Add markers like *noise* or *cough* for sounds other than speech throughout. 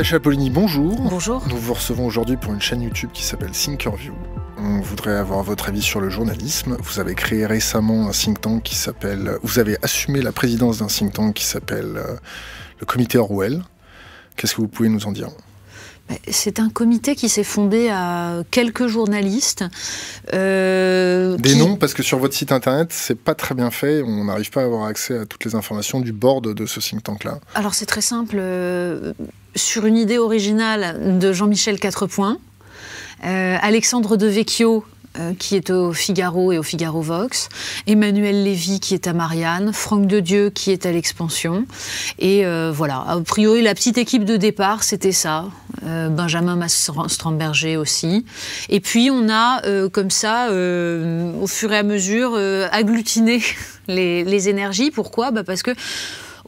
Natacha Polini, bonjour. Bonjour. Nous vous recevons aujourd'hui pour une chaîne YouTube qui s'appelle Thinkerview. On voudrait avoir votre avis sur le journalisme. Vous avez créé récemment un think tank qui s'appelle. Vous avez assumé la présidence d'un think tank qui s'appelle euh, le Comité Orwell. Qu'est-ce que vous pouvez nous en dire? C'est un comité qui s'est fondé à quelques journalistes. Euh, Des noms, parce que sur votre site internet, c'est pas très bien fait. On n'arrive pas à avoir accès à toutes les informations du board de ce think tank-là. Alors c'est très simple. Sur une idée originale de Jean-Michel Quatrepoint, euh, Alexandre de Vecchio, euh, qui est au Figaro et au Figaro Vox, Emmanuel Lévy qui est à Marianne, Franck de Dieu qui est à l'expansion. Et euh, voilà, a priori la petite équipe de départ c'était ça, Benjamin Stromberger aussi. Et puis on a comme ça, au fur et à mesure, agglutiné *laughs* les, les énergies. Pourquoi? Bah Parce que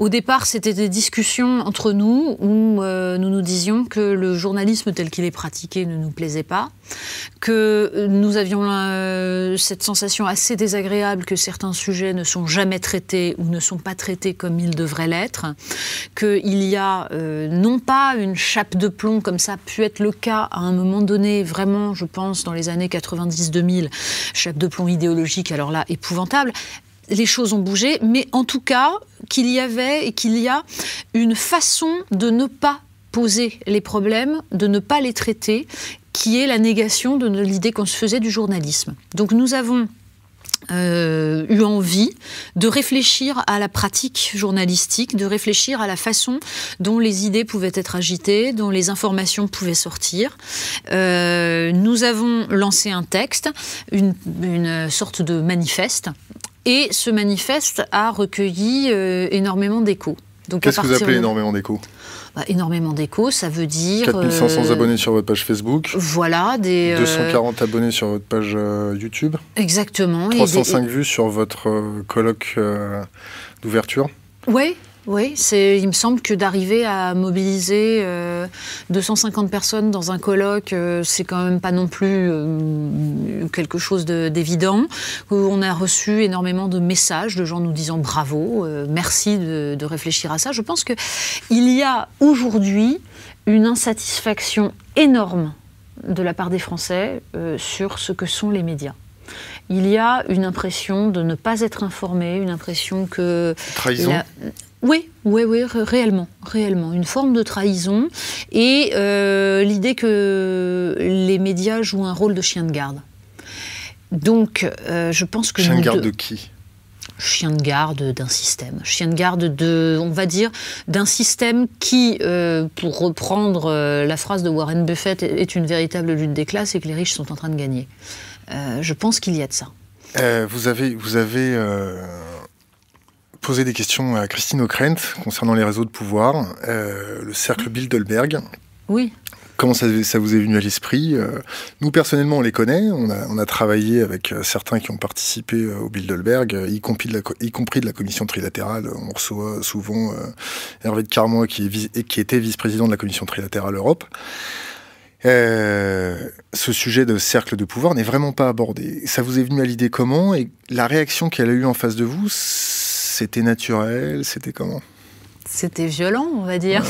au départ, c'était des discussions entre nous où euh, nous nous disions que le journalisme tel qu'il est pratiqué ne nous plaisait pas, que nous avions euh, cette sensation assez désagréable que certains sujets ne sont jamais traités ou ne sont pas traités comme ils devraient l'être, qu'il y a euh, non pas une chape de plomb comme ça a pu être le cas à un moment donné, vraiment, je pense, dans les années 90-2000, chape de plomb idéologique, alors là, épouvantable, les choses ont bougé, mais en tout cas, qu'il y avait et qu'il y a une façon de ne pas poser les problèmes, de ne pas les traiter, qui est la négation de l'idée qu'on se faisait du journalisme. Donc nous avons euh, eu envie de réfléchir à la pratique journalistique, de réfléchir à la façon dont les idées pouvaient être agitées, dont les informations pouvaient sortir. Euh, nous avons lancé un texte, une, une sorte de manifeste et ce manifeste a recueilli euh, énormément d'échos. Qu'est-ce que vous appelez énormément d'échos? Bah, énormément d'échos, ça veut dire... 4500 euh, abonnés sur votre page Facebook. Voilà, des... 240 euh, abonnés sur votre page YouTube. Exactement. 305 vues sur votre colloque d'ouverture. Oui, oui, il me semble que d'arriver à mobiliser 250 euh, personnes dans un colloque, euh, c'est quand même pas non plus euh, quelque chose d'évident. On a reçu énormément de messages de gens nous disant bravo, merci de, de, réfléchir à ça. Je pense qu'il y a aujourd'hui une insatisfaction énorme de la part des Français sur ce que sont les médias il y a une impression de ne pas être informé, une impression que... Trahison oui, oui, oui, réellement, réellement, une forme de trahison et euh, l'idée que les médias jouent un rôle de chien de garde. Donc, euh, je pense que chien de garde de qui? Chien de garde d'un système, chien de garde de, on va dire, d'un système qui, euh, pour reprendre la phrase de Warren Buffett, est une véritable lutte des classes et que les riches sont en train de gagner. je pense qu'il y a de ça. vous avez, vous avez poser des questions à Christine Ockrent concernant les réseaux de pouvoir, euh, le cercle Bilderberg. Oui. Comment ça, vous est venu à l'esprit euh, Nous, personnellement, on les connaît. On a, travaillé avec euh, certains qui ont participé au Bilderberg, y compris de la, y compris de la commission trilatérale. On reçoit souvent Hervé de Carmois, qui, qui était vice-président de la commission trilatérale Europe. ce sujet de cercle de pouvoir n'est vraiment pas abordé. Ça vous est venu à l'idée comment Et la réaction qu'elle a eue en face de vous, c'était naturel C'était comment c'était violent, on va dire.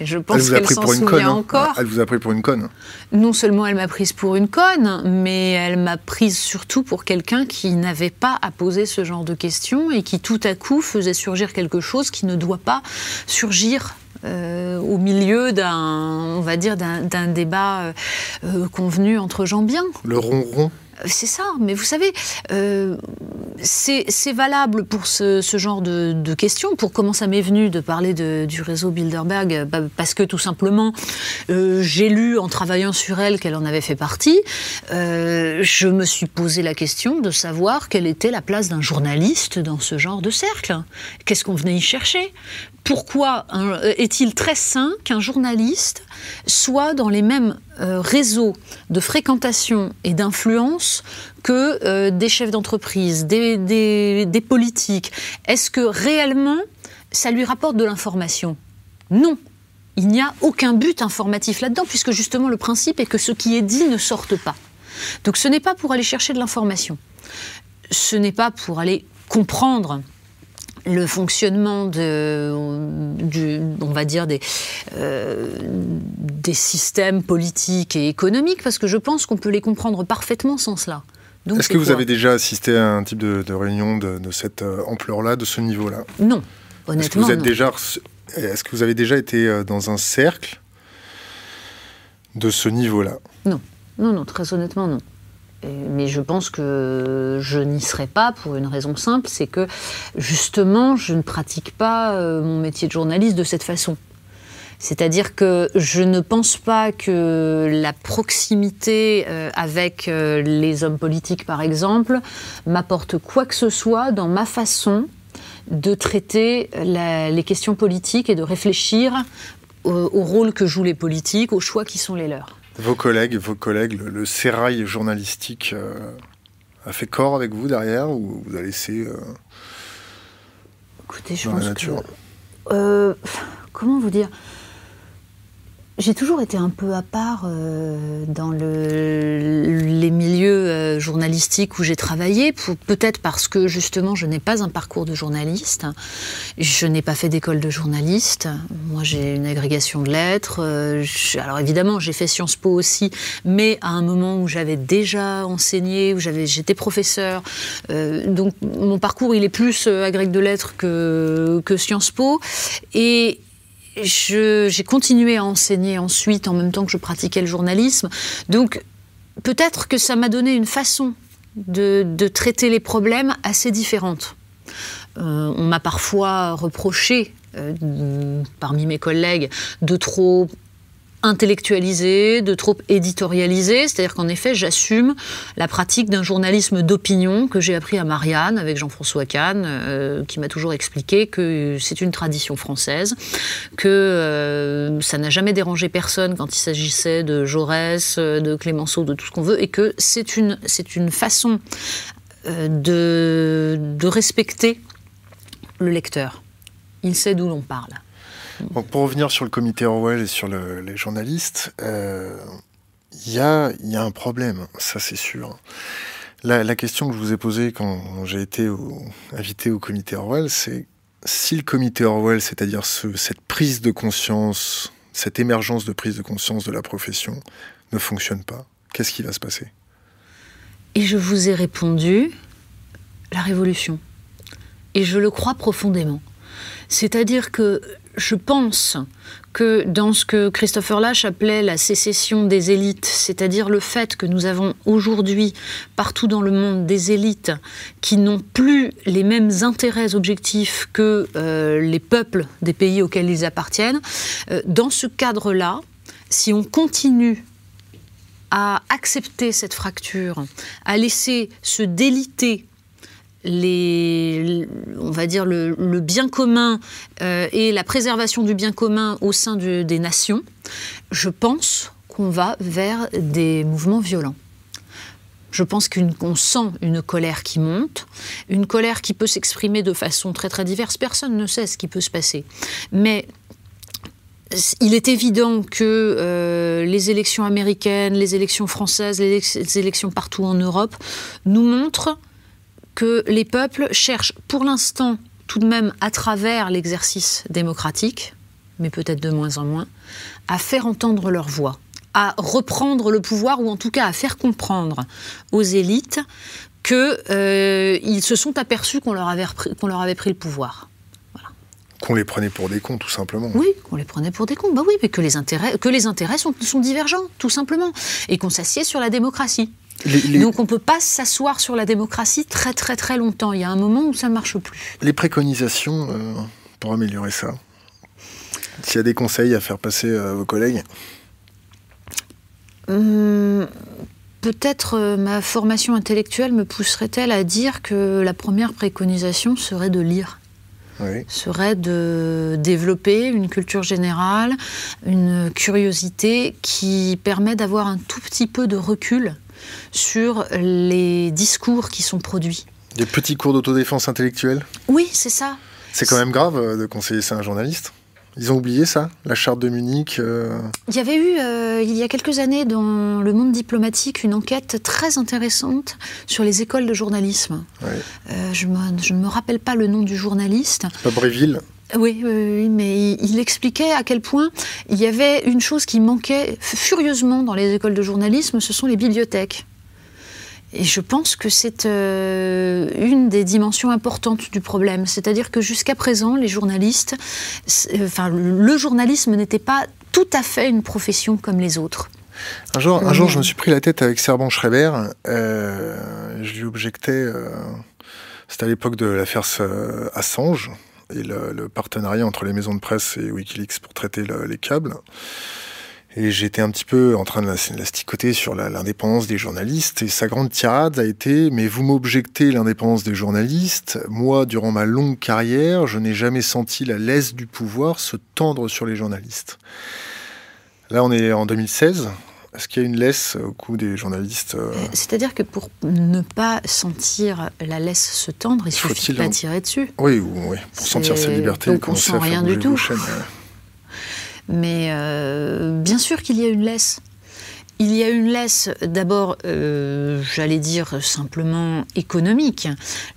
Je pense qu'elle s'en souvient hein. encore. Elle vous a pris pour une conne. Non seulement elle m'a prise pour une conne, mais elle m'a prise surtout pour quelqu'un qui n'avait pas à poser ce genre de questions et qui tout à coup faisait surgir quelque chose qui ne doit pas surgir euh, au milieu d'un, on va dire, d'un débat euh, euh, convenu entre gens bien. Le ronron c'est ça, mais vous savez, euh, c'est valable pour ce, genre de, questions. Pour comment ça m'est venu de parler du réseau Bilderberg bah, Parce que tout simplement, euh, j'ai lu en travaillant sur elle qu'elle en avait fait partie. Euh, je me suis posé la question de savoir quelle était la place d'un journaliste dans ce genre de cercle. Qu'est-ce qu'on venait y chercher? Pourquoi est-il très sain qu'un journaliste soit dans les mêmes euh, réseaux de fréquentation et d'influence que euh, des chefs d'entreprise, des, politiques? Est-ce que réellement ça lui rapporte de l'information? Non. Il n'y a aucun but informatif là-dedans, puisque justement le principe est que ce qui est dit ne sorte pas. Donc ce n'est pas pour aller chercher de l'information. Ce n'est pas pour aller comprendre le fonctionnement de, du, on va dire des, euh, des systèmes politiques et économiques, parce que je pense qu'on peut les comprendre parfaitement sans cela. Est-ce que vous avez déjà assisté à un type de, réunion de, cette euh, ampleur-là, de ce niveau-là? Non, honnêtement. Est-ce que, vous êtes Déjà, est-ce que vous avez déjà été euh, dans un cercle de ce niveau-là? Non, non, non, très honnêtement, non. Mais je pense que je n'y serai pas pour une raison simple, c'est que justement, je ne pratique pas euh, mon métier de journaliste de cette façon. C'est-à-dire que je ne pense pas que la proximité euh, avec euh, les hommes politiques, par exemple, m'apporte quoi que ce soit dans ma façon de traiter les questions politiques et de réfléchir au, rôle que jouent les politiques, aux choix qui sont les leurs. Vos collègues, vos collègues, le, sérail journalistique euh, a fait corps avec vous derrière ou vous a laissé Écoutez, je pense Que, comment vous dire? J'ai toujours été un peu à part euh, dans les milieux euh, journalistiques où j'ai travaillé, peut-être parce que justement je n'ai pas un parcours de journaliste, je n'ai pas fait d'école de journaliste, moi j'ai une agrégation de lettres, euh, alors évidemment j'ai fait Sciences Po aussi, mais à un moment où j'avais déjà enseigné, où j'étais professeur, donc mon parcours il est plus agrég de lettres que, que Sciences Po, et j'ai continué à enseigner ensuite en même temps que je pratiquais le journalisme. Donc peut-être que ça m'a donné une façon de, traiter les problèmes assez différente. Euh, on m'a parfois reproché, euh, parmi mes collègues, de trop intellectualisé, de trop éditorialisé. C'est-à-dire qu'en effet, j'assume la pratique d'un journalisme d'opinion que j'ai appris à Marianne avec Jean-François Kahn, euh, qui m'a toujours expliqué que c'est une tradition française, que euh, ça n'a jamais dérangé personne quand il s'agissait de Jaurès, euh, de Clémenceau, de tout ce qu'on veut, et que c'est une, c'est une façon de, de respecter le lecteur. Il sait d'où l'on parle pour revenir sur le comité Orwell et sur les journalistes, il euh, y, a, un problème, ça c'est sûr. La, question que je vous ai posée quand j'ai été invité au comité Orwell, c'est si le comité Orwell, c'est-à-dire cette prise de conscience, cette émergence de prise de conscience de la profession, ne fonctionne pas, qu'est-ce qui va se passer? Et je vous ai répondu, la révolution. Et je le crois profondément. C'est-à-dire que je pense que dans ce que Christopher Lash appelait la sécession des élites, c'est-à-dire le fait que nous avons aujourd'hui partout dans le monde des élites qui n'ont plus les mêmes intérêts objectifs que euh, les peuples des pays auxquels ils appartiennent, euh, dans ce cadre-là, si on continue à accepter cette fracture, à laisser se déliter les, on va dire le, bien commun euh, et la préservation du bien commun au sein des nations, je pense qu'on va vers des mouvements violents. Je pense qu'on sent une colère qui monte, une colère qui peut s'exprimer de façon très très diverse. Personne ne sait ce qui peut se passer. Mais il est évident que euh, les élections américaines, les élections françaises, les élections partout en Europe nous montrent que les peuples cherchent pour l'instant tout de même à travers l'exercice démocratique, mais peut-être de moins en moins, à faire entendre leur voix, à reprendre le pouvoir ou en tout cas à faire comprendre aux élites qu'ils euh, se sont aperçus qu'on leur, avait qu'on leur avait pris le pouvoir. Qu'on les prenait pour des cons, tout simplement. Oui, qu'on les prenait pour des cons. Bah oui, mais que les intérêts, que les intérêts sont, sont divergents, tout simplement. Et qu'on s'assied sur la démocratie. Donc on ne peut pas s'asseoir sur la démocratie très très très longtemps. Il y a un moment où ça ne marche plus. Les préconisations euh, pour améliorer ça S'il y a des conseils à faire passer à vos collègues? Hum, Peut-être euh, ma formation intellectuelle me pousserait-elle à dire que la première préconisation serait de lire? serait de développer une culture générale, une curiosité qui permet d'avoir un tout petit peu de recul sur les discours qui sont produits. Des petits cours d'autodéfense intellectuelle Oui, c'est ça. C'est quand même grave euh, de conseiller ça à un journaliste Ils ont oublié ça, la charte de Munich Il y avait eu, il y a quelques années, dans le monde diplomatique, une enquête très intéressante sur les écoles de journalisme. je, je, ne me rappelle pas le nom du journaliste. Pas Bréville oui, oui, mais il, expliquait à quel point il y avait une chose qui manquait furieusement dans les écoles de journalisme, ce sont les bibliothèques. Et je pense que c'est euh, une des dimensions importantes du problème. C'est-à-dire que jusqu'à présent, les journalistes, enfin, le journalisme n'était pas tout à fait une profession comme les autres. Un jour, un jour je me suis pris la tête avec Serban Schreiber. Euh, je lui objectais, euh, c'était à l'époque de l'affaire Assange, et le, partenariat entre les maisons de presse et Wikileaks pour traiter les câbles. Et j'étais un petit peu en train de l'asticoter sur l'indépendance des journalistes. Et sa grande tirade a été Mais vous m'objectez l'indépendance des journalistes. Moi, durant ma longue carrière, je n'ai jamais senti la laisse du pouvoir se tendre sur les journalistes. Là, on est en 2016. Est-ce qu'il y a une laisse au cou des journalistes euh euh, C'est-à-dire que pour ne pas sentir la laisse se tendre, il suffit de pas tirer dessus. Oui, oui, pour sentir sa liberté. Donc on sent rien du tout. Mais euh, bien sûr qu'il y a une laisse. Il y a une laisse d'abord, euh, j'allais dire simplement économique.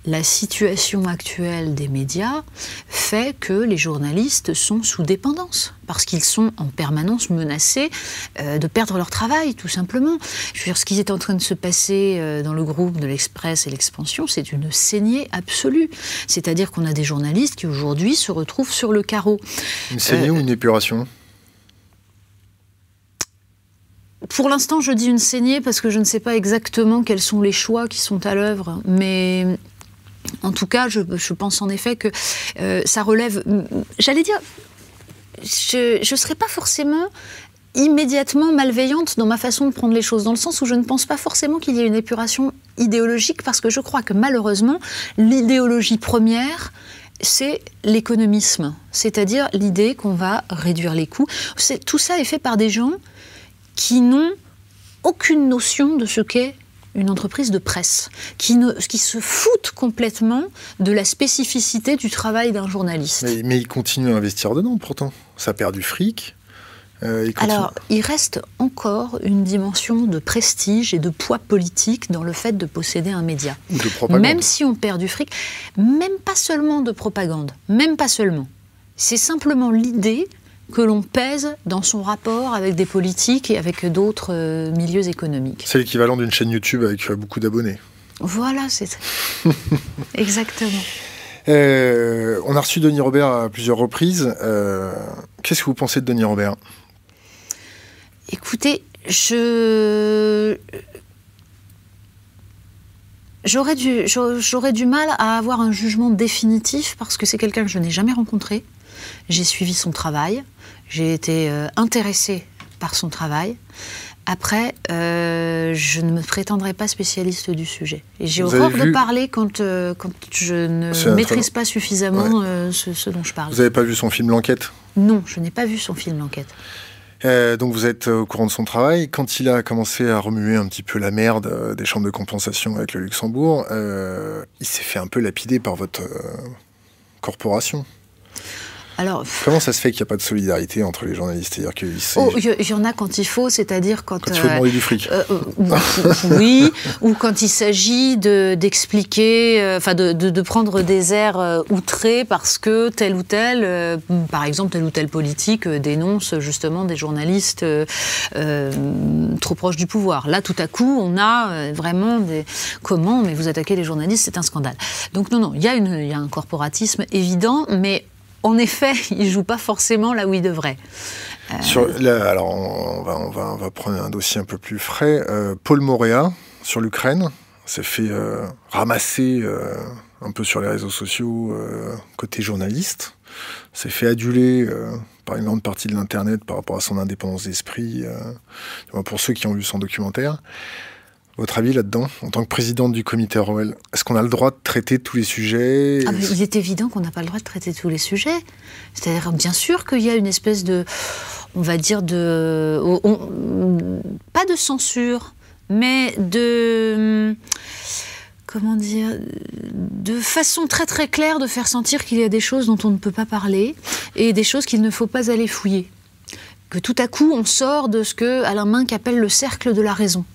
La situation actuelle des médias fait que les journalistes sont sous dépendance, parce qu'ils sont en permanence menacés euh, de perdre leur travail, tout simplement. Je veux dire, ce qui est en train de se passer euh, dans le groupe de l'Express et l'Expansion, c'est une saignée absolue. C'est-à-dire qu'on a des journalistes qui aujourd'hui se retrouvent sur le carreau. Une saignée ou une épuration? Pour l'instant, je dis une saignée parce que je ne sais pas exactement quels sont les choix qui sont à l'œuvre, mais en tout cas, je, pense en effet que euh, ça relève. J'allais dire, je ne serais pas forcément immédiatement malveillante dans ma façon de prendre les choses, dans le sens où je ne pense pas forcément qu'il y ait une épuration idéologique, parce que je crois que malheureusement, l'idéologie première, c'est l'économisme, c'est-à-dire l'idée qu'on va réduire les coûts. Tout ça est fait par des gens qui n'ont aucune notion de ce qu'est une entreprise de presse, qui, ne, qui se foutent complètement de la spécificité du travail d'un journaliste. Mais, mais, ils continuent à investir dedans pourtant. Ça perd du fric. Euh, Alors, il reste encore une dimension de prestige et de poids politique dans le fait de posséder un média. de propagande. Même si on perd du fric, même pas seulement de propagande, même pas seulement. C'est simplement l'idée que l'on pèse dans son rapport avec des politiques et avec d'autres euh, milieux économiques. C'est l'équivalent d'une chaîne YouTube avec euh, beaucoup d'abonnés. Voilà, c'est ça. *laughs* Exactement. Euh, on a reçu Denis Robert à plusieurs reprises. Qu'est-ce que vous pensez de Denis Robert? Écoutez, je j'aurais du, j'aurais du mal à avoir un jugement définitif parce que c'est quelqu'un que je n'ai jamais rencontré. J'ai suivi son travail. J'ai été euh, intéressée par son travail. Après, euh, je ne me prétendrai pas spécialiste du sujet. Et j'ai horreur de parler quand, euh, quand je ne maîtrise pas suffisamment ce, dont je parle. Vous n'avez pas vu son film L'Enquête? Non, je n'ai pas vu son film L'Enquête. donc vous êtes au courant de son travail. Quand il a commencé à remuer un petit peu la merde des chambres de compensation avec le Luxembourg, il s'est fait un peu lapider par votre corporation. Comment ça se fait qu'il n'y a pas de solidarité entre les journalistes? Oh, Il y, en a quand il faut, c'est-à-dire quand. Quand il faut demander du fric. Euh, euh, oui, ou quand il s'agit d'expliquer, euh, enfin de, prendre des airs outrés parce que tel ou tel, par exemple, tel ou tel politique dénonce justement des journalistes trop proches du pouvoir. Là, tout à coup, on a vraiment des. Comment Mais vous attaquez les journalistes, c'est un scandale. Donc, non, non, il y, y a un corporatisme évident, mais en effet, *laughs* il joue pas forcément là où il devrait. Euh, alors, on va, prendre un dossier un peu plus frais. Euh, Paul Moréa, sur l'Ukraine, s'est fait euh, ramasser un peu sur les réseaux sociaux côté journaliste. S'est fait aduler par une grande partie de l'Internet par rapport à son indépendance d'esprit, pour ceux qui ont vu son documentaire. Votre avis là-dedans, en tant que présidente du comité ROL, est-ce qu'on a le droit de traiter tous les sujets? Ah, Il est évident qu'on n'a pas le droit de traiter tous les sujets. C'est-à-dire, bien sûr qu'il y a une espèce de, on va dire, de. pas de censure, mais de. comment dire, de façon très très claire de faire sentir qu'il y a des choses dont on ne peut pas parler et des choses qu'il ne faut pas aller fouiller. Que tout à coup on sort de ce que Alain Minck appelle le cercle de la raison.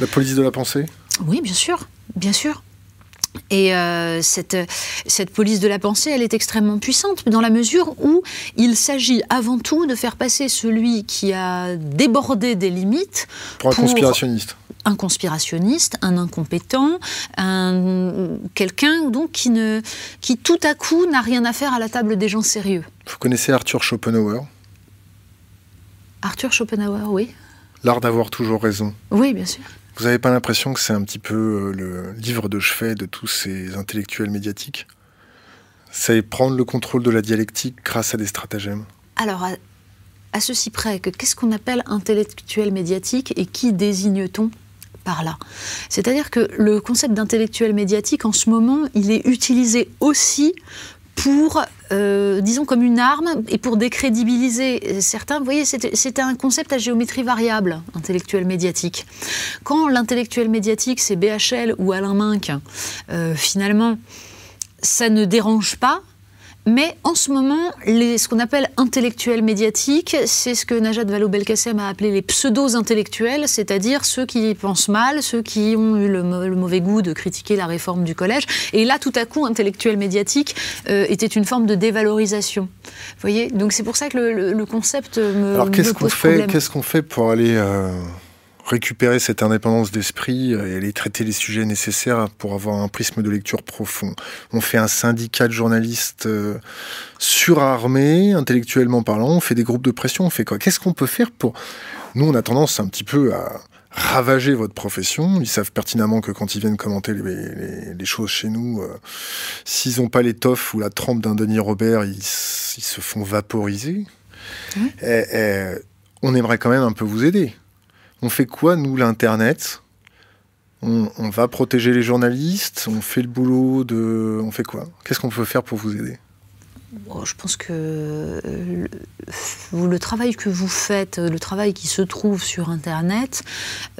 La police de la pensée? Oui, bien sûr, bien sûr. Et euh, cette, cette police de la pensée, elle est extrêmement puissante dans la mesure où il s'agit avant tout de faire passer celui qui a débordé des limites pour un conspirationniste un conspirationniste, un incompétent, un, quelqu'un donc qui, ne, qui tout à coup n'a rien à faire à la table des gens sérieux. Vous connaissez Arthur Schopenhauer? Arthur Schopenhauer, oui. L'art d'avoir toujours raison. Oui, bien sûr. Vous n'avez pas l'impression que c'est un petit peu euh, le livre de chevet de tous ces intellectuels médiatiques? C'est prendre le contrôle de la dialectique grâce à des stratagèmes? Alors, à ceci près que qu'est-ce qu'on appelle intellectuel médiatique et qui désigne-t-on par là? C'est-à-dire que le concept d'intellectuel médiatique, en ce moment, il est utilisé aussi pour, euh, disons, comme une arme et pour décrédibiliser certains. Vous voyez, c'était un concept à géométrie variable, intellectuel médiatique. Quand l'intellectuel médiatique, c'est BHL ou Alain Minck, euh, finalement, ça ne dérange pas mais en ce moment, ce qu'on appelle intellectuels médiatiques, c'est ce que Najat Vallaud-Belkacem a appelé les pseudo-intellectuels, c'est-à-dire ceux qui pensent mal, ceux qui ont eu le, mauvais goût de critiquer la réforme du collège. Et là, tout à coup, intellectuel médiatique euh, était une forme de dévalorisation. Vous voyez? Donc c'est pour ça que le, concept me. Alors qu'est-ce qu'on fait? Qu'est-ce qu'on fait pour aller euh, récupérer cette indépendance d'esprit et aller traiter les sujets nécessaires pour avoir un prisme de lecture profond. On fait un syndicat de journalistes euh, surarmés, intellectuellement parlant, on fait des groupes de pression, on fait quoi? Qu'est-ce qu'on peut faire pour... Nous, on a tendance un petit peu à ravager votre profession. Ils savent pertinemment que quand ils viennent commenter les, choses chez nous, euh, s'ils n'ont pas l'étoffe ou la trempe d'un Denis Robert, ils, se font vaporiser. on aimerait quand même un peu vous aider on fait quoi, nous, l'Internet? On, va protéger les journalistes, on fait le boulot de... On fait quoi? Qu'est-ce qu'on peut faire pour vous aider? Je pense que euh, le, travail que vous faites, le travail qui se trouve sur Internet,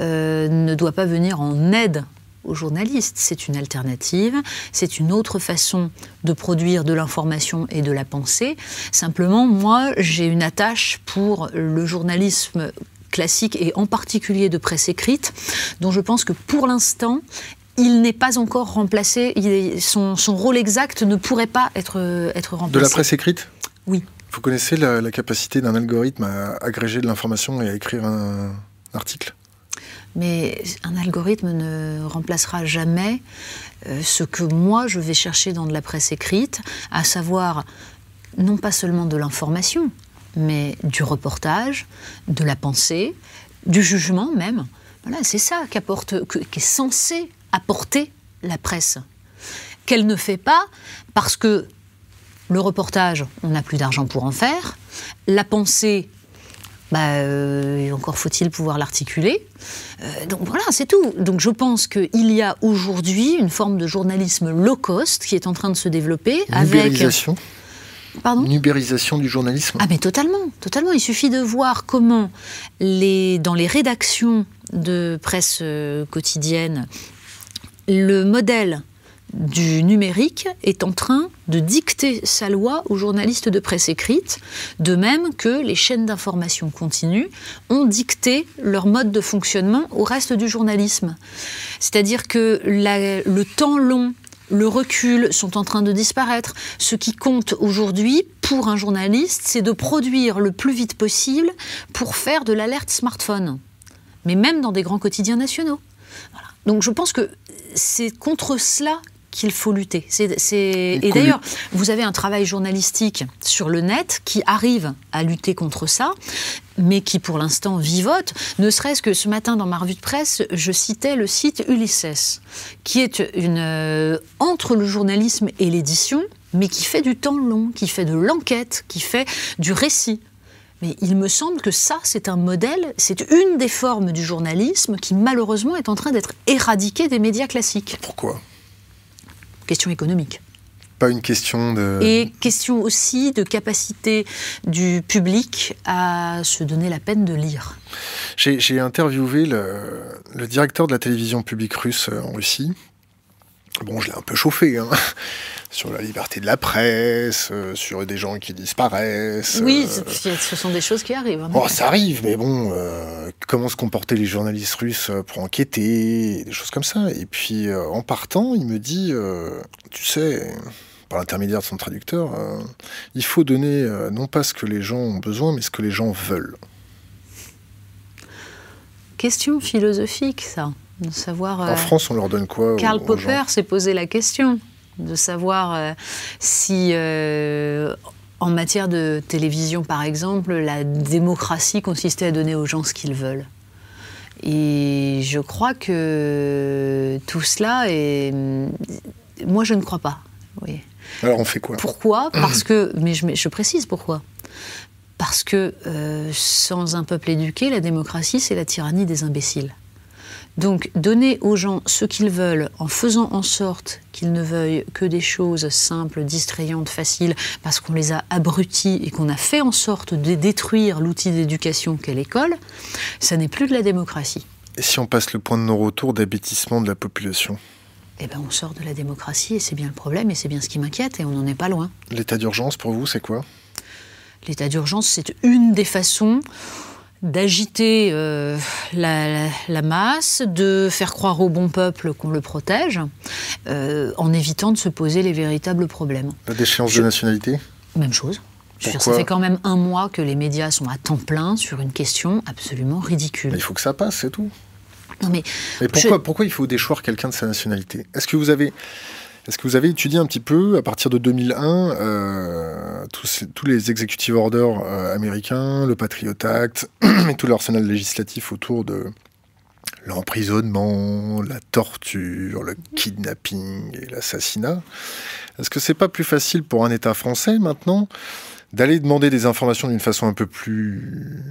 euh, ne doit pas venir en aide aux journalistes. C'est une alternative, c'est une autre façon de produire de l'information et de la pensée. Simplement, moi, j'ai une attache pour le journalisme classique et en particulier de presse écrite, dont je pense que pour l'instant, il n'est pas encore remplacé, son, rôle exact ne pourrait pas être, être remplacé. De la presse écrite? Oui. Vous connaissez la, capacité d'un algorithme à agréger de l'information et à écrire un, article? Mais un algorithme ne remplacera jamais euh, ce que moi je vais chercher dans de la presse écrite, à savoir non pas seulement de l'information, mais du reportage, de la pensée, du jugement même. Voilà, c'est ça qu'apporte, est censé apporter la presse. Qu'elle ne fait pas parce que le reportage, on n'a plus d'argent pour en faire. La pensée, bah, euh, encore faut-il pouvoir l'articuler. Euh, donc voilà, c'est tout. Donc je pense qu'il y a aujourd'hui une forme de journalisme low cost qui est en train de se développer avec Pardon du journalisme Ah mais totalement, totalement. Il suffit de voir comment les, dans les rédactions de presse euh, quotidienne, le modèle du numérique est en train de dicter sa loi aux journalistes de presse écrite, de même que les chaînes d'information continue ont dicté leur mode de fonctionnement au reste du journalisme. C'est-à-dire que le temps long le recul sont en train de disparaître. Ce qui compte aujourd'hui pour un journaliste, c'est de produire le plus vite possible pour faire de l'alerte smartphone. Mais même dans des grands quotidiens nationaux. Donc je pense que c'est contre cela qu'il faut lutter. Et d'ailleurs, vous avez un travail journalistique sur le net qui arrive à lutter contre ça, mais qui pour l'instant vivote. Ne serait-ce que ce matin dans ma revue de presse, je citais le site Ulysses, qui est une, euh, entre le journalisme et l'édition, mais qui fait du temps long, qui fait de l'enquête, qui fait du récit. Mais il me semble que ça, c'est un modèle, c'est une des formes du journalisme qui malheureusement est en train d'être éradiquée des médias classiques. Pourquoi? Question économique. Pas une question de... Et question aussi de capacité du public à se donner la peine de lire. J'ai interviewé le, directeur de la télévision publique russe euh, en Russie, Bon, je l'ai un peu chauffé, hein, *laughs* sur la liberté de la presse, euh, sur des gens qui disparaissent. Oui, ce sont des choses qui arrivent. Oh, ça arrive, mais bon, comment se comportaient les journalistes russes pour enquêter, des choses comme ça. Et puis, en partant, il me dit, tu sais, par l'intermédiaire de son traducteur, il faut donner non pas ce que les gens ont besoin, mais ce que les gens veulent question philosophique, ça. De savoir, en euh, France, on leur donne quoi Karl Popper s'est posé la question de savoir euh, si, euh, en matière de télévision, par exemple, la démocratie consistait à donner aux gens ce qu'ils veulent. Et je crois que tout cela est. Moi, je ne crois pas. Oui. Alors, on fait quoi? Pourquoi? Parce que. Mais je, je précise pourquoi parce que euh, sans un peuple éduqué, la démocratie, c'est la tyrannie des imbéciles. Donc donner aux gens ce qu'ils veulent en faisant en sorte qu'ils ne veuillent que des choses simples, distrayantes, faciles, parce qu'on les a abrutis et qu'on a fait en sorte de détruire l'outil d'éducation qu'est l'école, ça n'est plus de la démocratie. Et si on passe le point de non-retour d'habitissement de la population? Eh ben, on sort de la démocratie et c'est bien le problème et c'est bien ce qui m'inquiète et on n'en est pas loin. L'état d'urgence pour vous, c'est quoi? L'état d'urgence, c'est une des façons d'agiter euh, la, masse, de faire croire au bon peuple qu'on le protège, euh, en évitant de se poser les véritables problèmes. La déchéance de nationalité? Même chose. ça fait quand même un mois que les médias sont à temps plein sur une question absolument ridicule. il faut que ça passe, c'est tout. Non mais, pourquoi, pourquoi il faut déchoir quelqu'un de sa nationalité? Est-ce que vous avez est-ce que vous avez étudié un petit peu, à partir de 2001, euh, tous, les executive orders euh, américains, le Patriot Act *clears throat* et tout l'arsenal législatif autour de l'emprisonnement, la torture, le kidnapping et l'assassinat? Est-ce que c'est pas plus facile pour un État français maintenant d'aller demander des informations d'une façon un peu plus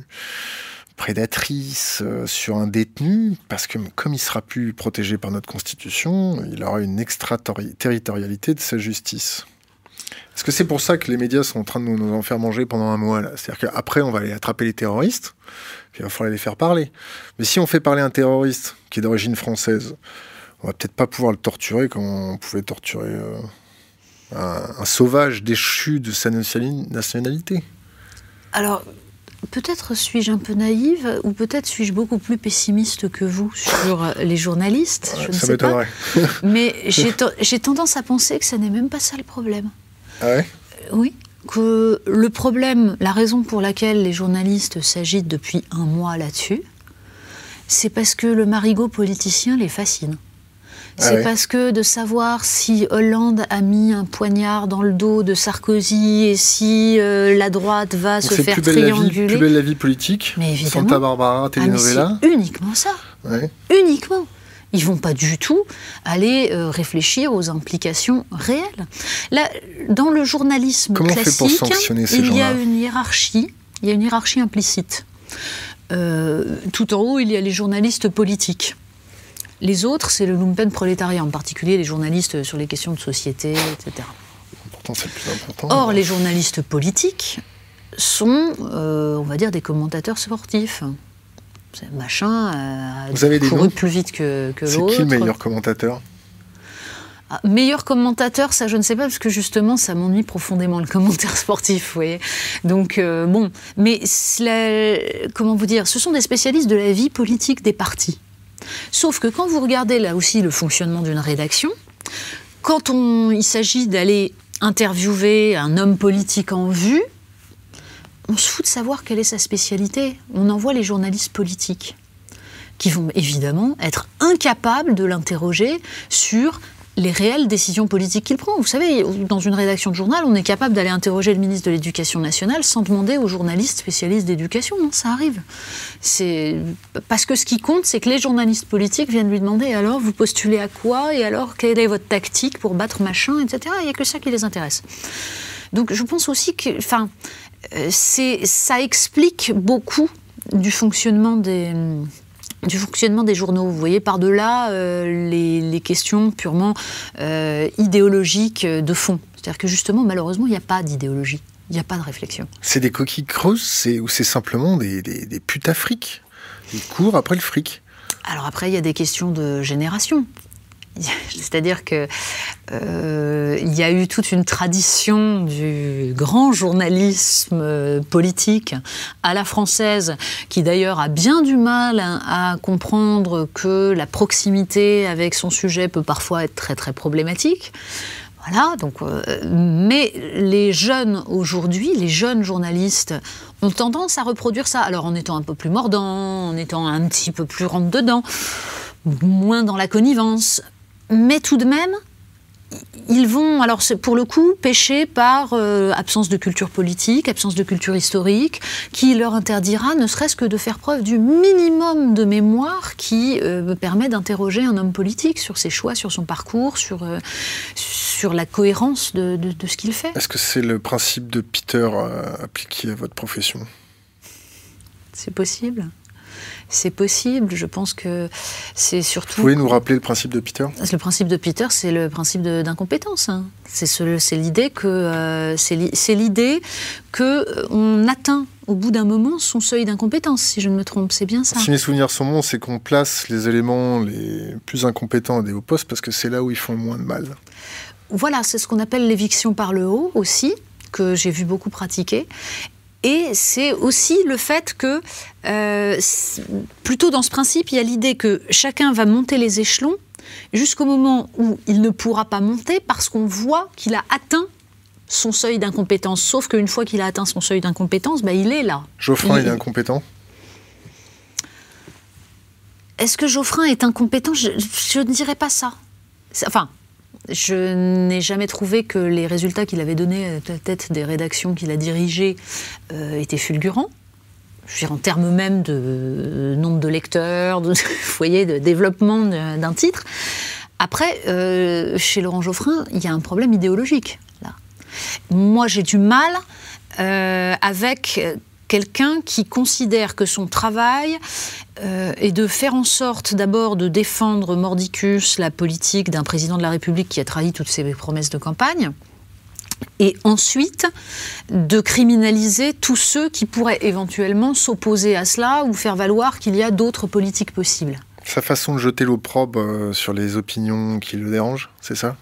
prédatrice euh, sur un détenu, parce que comme il sera plus protégé par notre Constitution, il aura une extraterritorialité de sa justice. Est-ce que c'est pour ça que les médias sont en train de nous en faire manger pendant un mois C'est-à-dire qu'après, on va aller attraper les terroristes, puis il va falloir les faire parler. Mais si on fait parler un terroriste qui est d'origine française, on va peut-être pas pouvoir le torturer comme on pouvait torturer euh, un, un, sauvage déchu de sa nationalité. Alors, Peut-être suis-je un peu naïve ou peut-être suis-je beaucoup plus pessimiste que vous sur les journalistes. je ne ça sais pas. *laughs* Mais j'ai tendance à penser que ce n'est même pas ça le problème. Ah ouais? Euh, Oui. Que le problème, la raison pour laquelle les journalistes s'agitent depuis un mois là-dessus, c'est parce que le marigot politicien les fascine. Ah c'est parce que de savoir si Hollande a mis un poignard dans le dos de Sarkozy et si euh, la droite va se faire plus trianguler. plus belle la vie politique. Mais évidemment. Santa Barbara, telenovela. Ah, uniquement ça. Uniquement. Ils vont pas du tout aller euh, réfléchir aux implications réelles. Là, dans le journalisme Comment classique, on fait pour sanctionner ces il y a une hiérarchie. Il y a une hiérarchie implicite. Euh, tout en haut, il y a les journalistes politiques. Les autres, c'est le lumpen prolétariat, en particulier les journalistes sur les questions de société, etc. Pourtant, c'est le plus important. Or, les journalistes politiques sont, euh, on va dire, des commentateurs sportifs. Machin a Vous avez couru plus vite que, que l'autre. C'est qui le meilleur commentateur? Ah, meilleur commentateur, ça je ne sais pas, parce que justement ça m'ennuie profondément le *laughs* commentaire sportif, vous voyez. Donc euh, bon, mais comment vous dire, ce sont des spécialistes de la vie politique des partis. Sauf que quand vous regardez là aussi le fonctionnement d'une rédaction, quand il s'agit d'aller interviewer un homme politique en vue, on se fout de savoir quelle est sa spécialité. On envoie les journalistes politiques qui vont évidemment être incapables de l'interroger sur les réelles décisions politiques qu'il prend. Vous savez, dans une rédaction de journal, on est capable d'aller interroger le ministre de l'Éducation nationale sans demander aux journalistes spécialistes d'éducation. Non, ça arrive. Parce que ce qui compte, c'est que les journalistes politiques viennent lui demander alors vous postulez à quoi et alors quelle est votre tactique pour battre machin, etc. Il n'y a que ça qui les intéresse. Donc je pense aussi que, enfin, euh, ça explique beaucoup du fonctionnement des du fonctionnement des journaux. Vous voyez, par-delà euh, les, questions purement euh, idéologiques de fond. C'est-à-dire que justement, malheureusement, il n'y a pas d'idéologie, il n'y a pas de réflexion. C'est des coquilles creuses ou c'est simplement des, des, des putafriques Ils courent après le fric Alors après, il y a des questions de génération. *laughs* C'est-à-dire que euh, il y a eu toute une tradition du grand journalisme euh, politique à la française, qui d'ailleurs a bien du mal à comprendre que la proximité avec son sujet peut parfois être très très problématique. Voilà, donc, euh, mais les jeunes aujourd'hui, les jeunes journalistes, ont tendance à reproduire ça. Alors en étant un peu plus mordant, en étant un petit peu plus rentre-dedans, moins dans la connivence. Mais tout de même, ils vont, alors pour le coup, pêcher par euh, absence de culture politique, absence de culture historique, qui leur interdira ne serait-ce que de faire preuve du minimum de mémoire qui euh, permet d'interroger un homme politique sur ses choix, sur son parcours, sur, euh, sur la cohérence de, de ce qu'il fait. Est-ce que c'est le principe de Peter appliqué à votre profession? C'est possible. C'est possible. Je pense que c'est surtout. Vous pouvez nous rappeler le principe de Peter? Le principe de Peter, c'est le principe d'incompétence. Hein. C'est l'idée que euh, c'est l'idée que euh, on atteint au bout d'un moment son seuil d'incompétence, si je ne me trompe. C'est bien ça. Si mes souvenirs sont bons, c'est qu'on place les éléments les plus incompétents à des hauts postes parce que c'est là où ils font le moins de mal. Voilà, c'est ce qu'on appelle l'éviction par le haut aussi que j'ai vu beaucoup pratiquer. Et c'est aussi le fait que, euh, plutôt dans ce principe, il y a l'idée que chacun va monter les échelons jusqu'au moment où il ne pourra pas monter parce qu'on voit qu'il a atteint son seuil d'incompétence. Sauf qu'une fois qu'il a atteint son seuil d'incompétence, bah, il est là. Geoffrin, il, est incompétent? Est-ce que Geoffrin est incompétent? Je, je ne dirais pas ça. Enfin, je n'ai jamais trouvé que les résultats qu'il avait donnés à la tête des rédactions qu'il a dirigées euh, étaient fulgurants. Je veux dire, en termes même de nombre de lecteurs, de, *laughs* voyez, de développement d'un titre. Après, euh, chez Laurent Geoffrin, il y a un problème idéologique. Là. Moi, j'ai du mal euh, avec quelqu'un qui considère que son travail euh, est de faire en sorte d'abord de défendre mordicus la politique d'un président de la République qui a trahi toutes ses promesses de campagne, et ensuite de criminaliser tous ceux qui pourraient éventuellement s'opposer à cela ou faire valoir qu'il y a d'autres politiques possibles. Sa façon de jeter l'opprobre euh, sur les opinions qui le dérangent, c'est ça?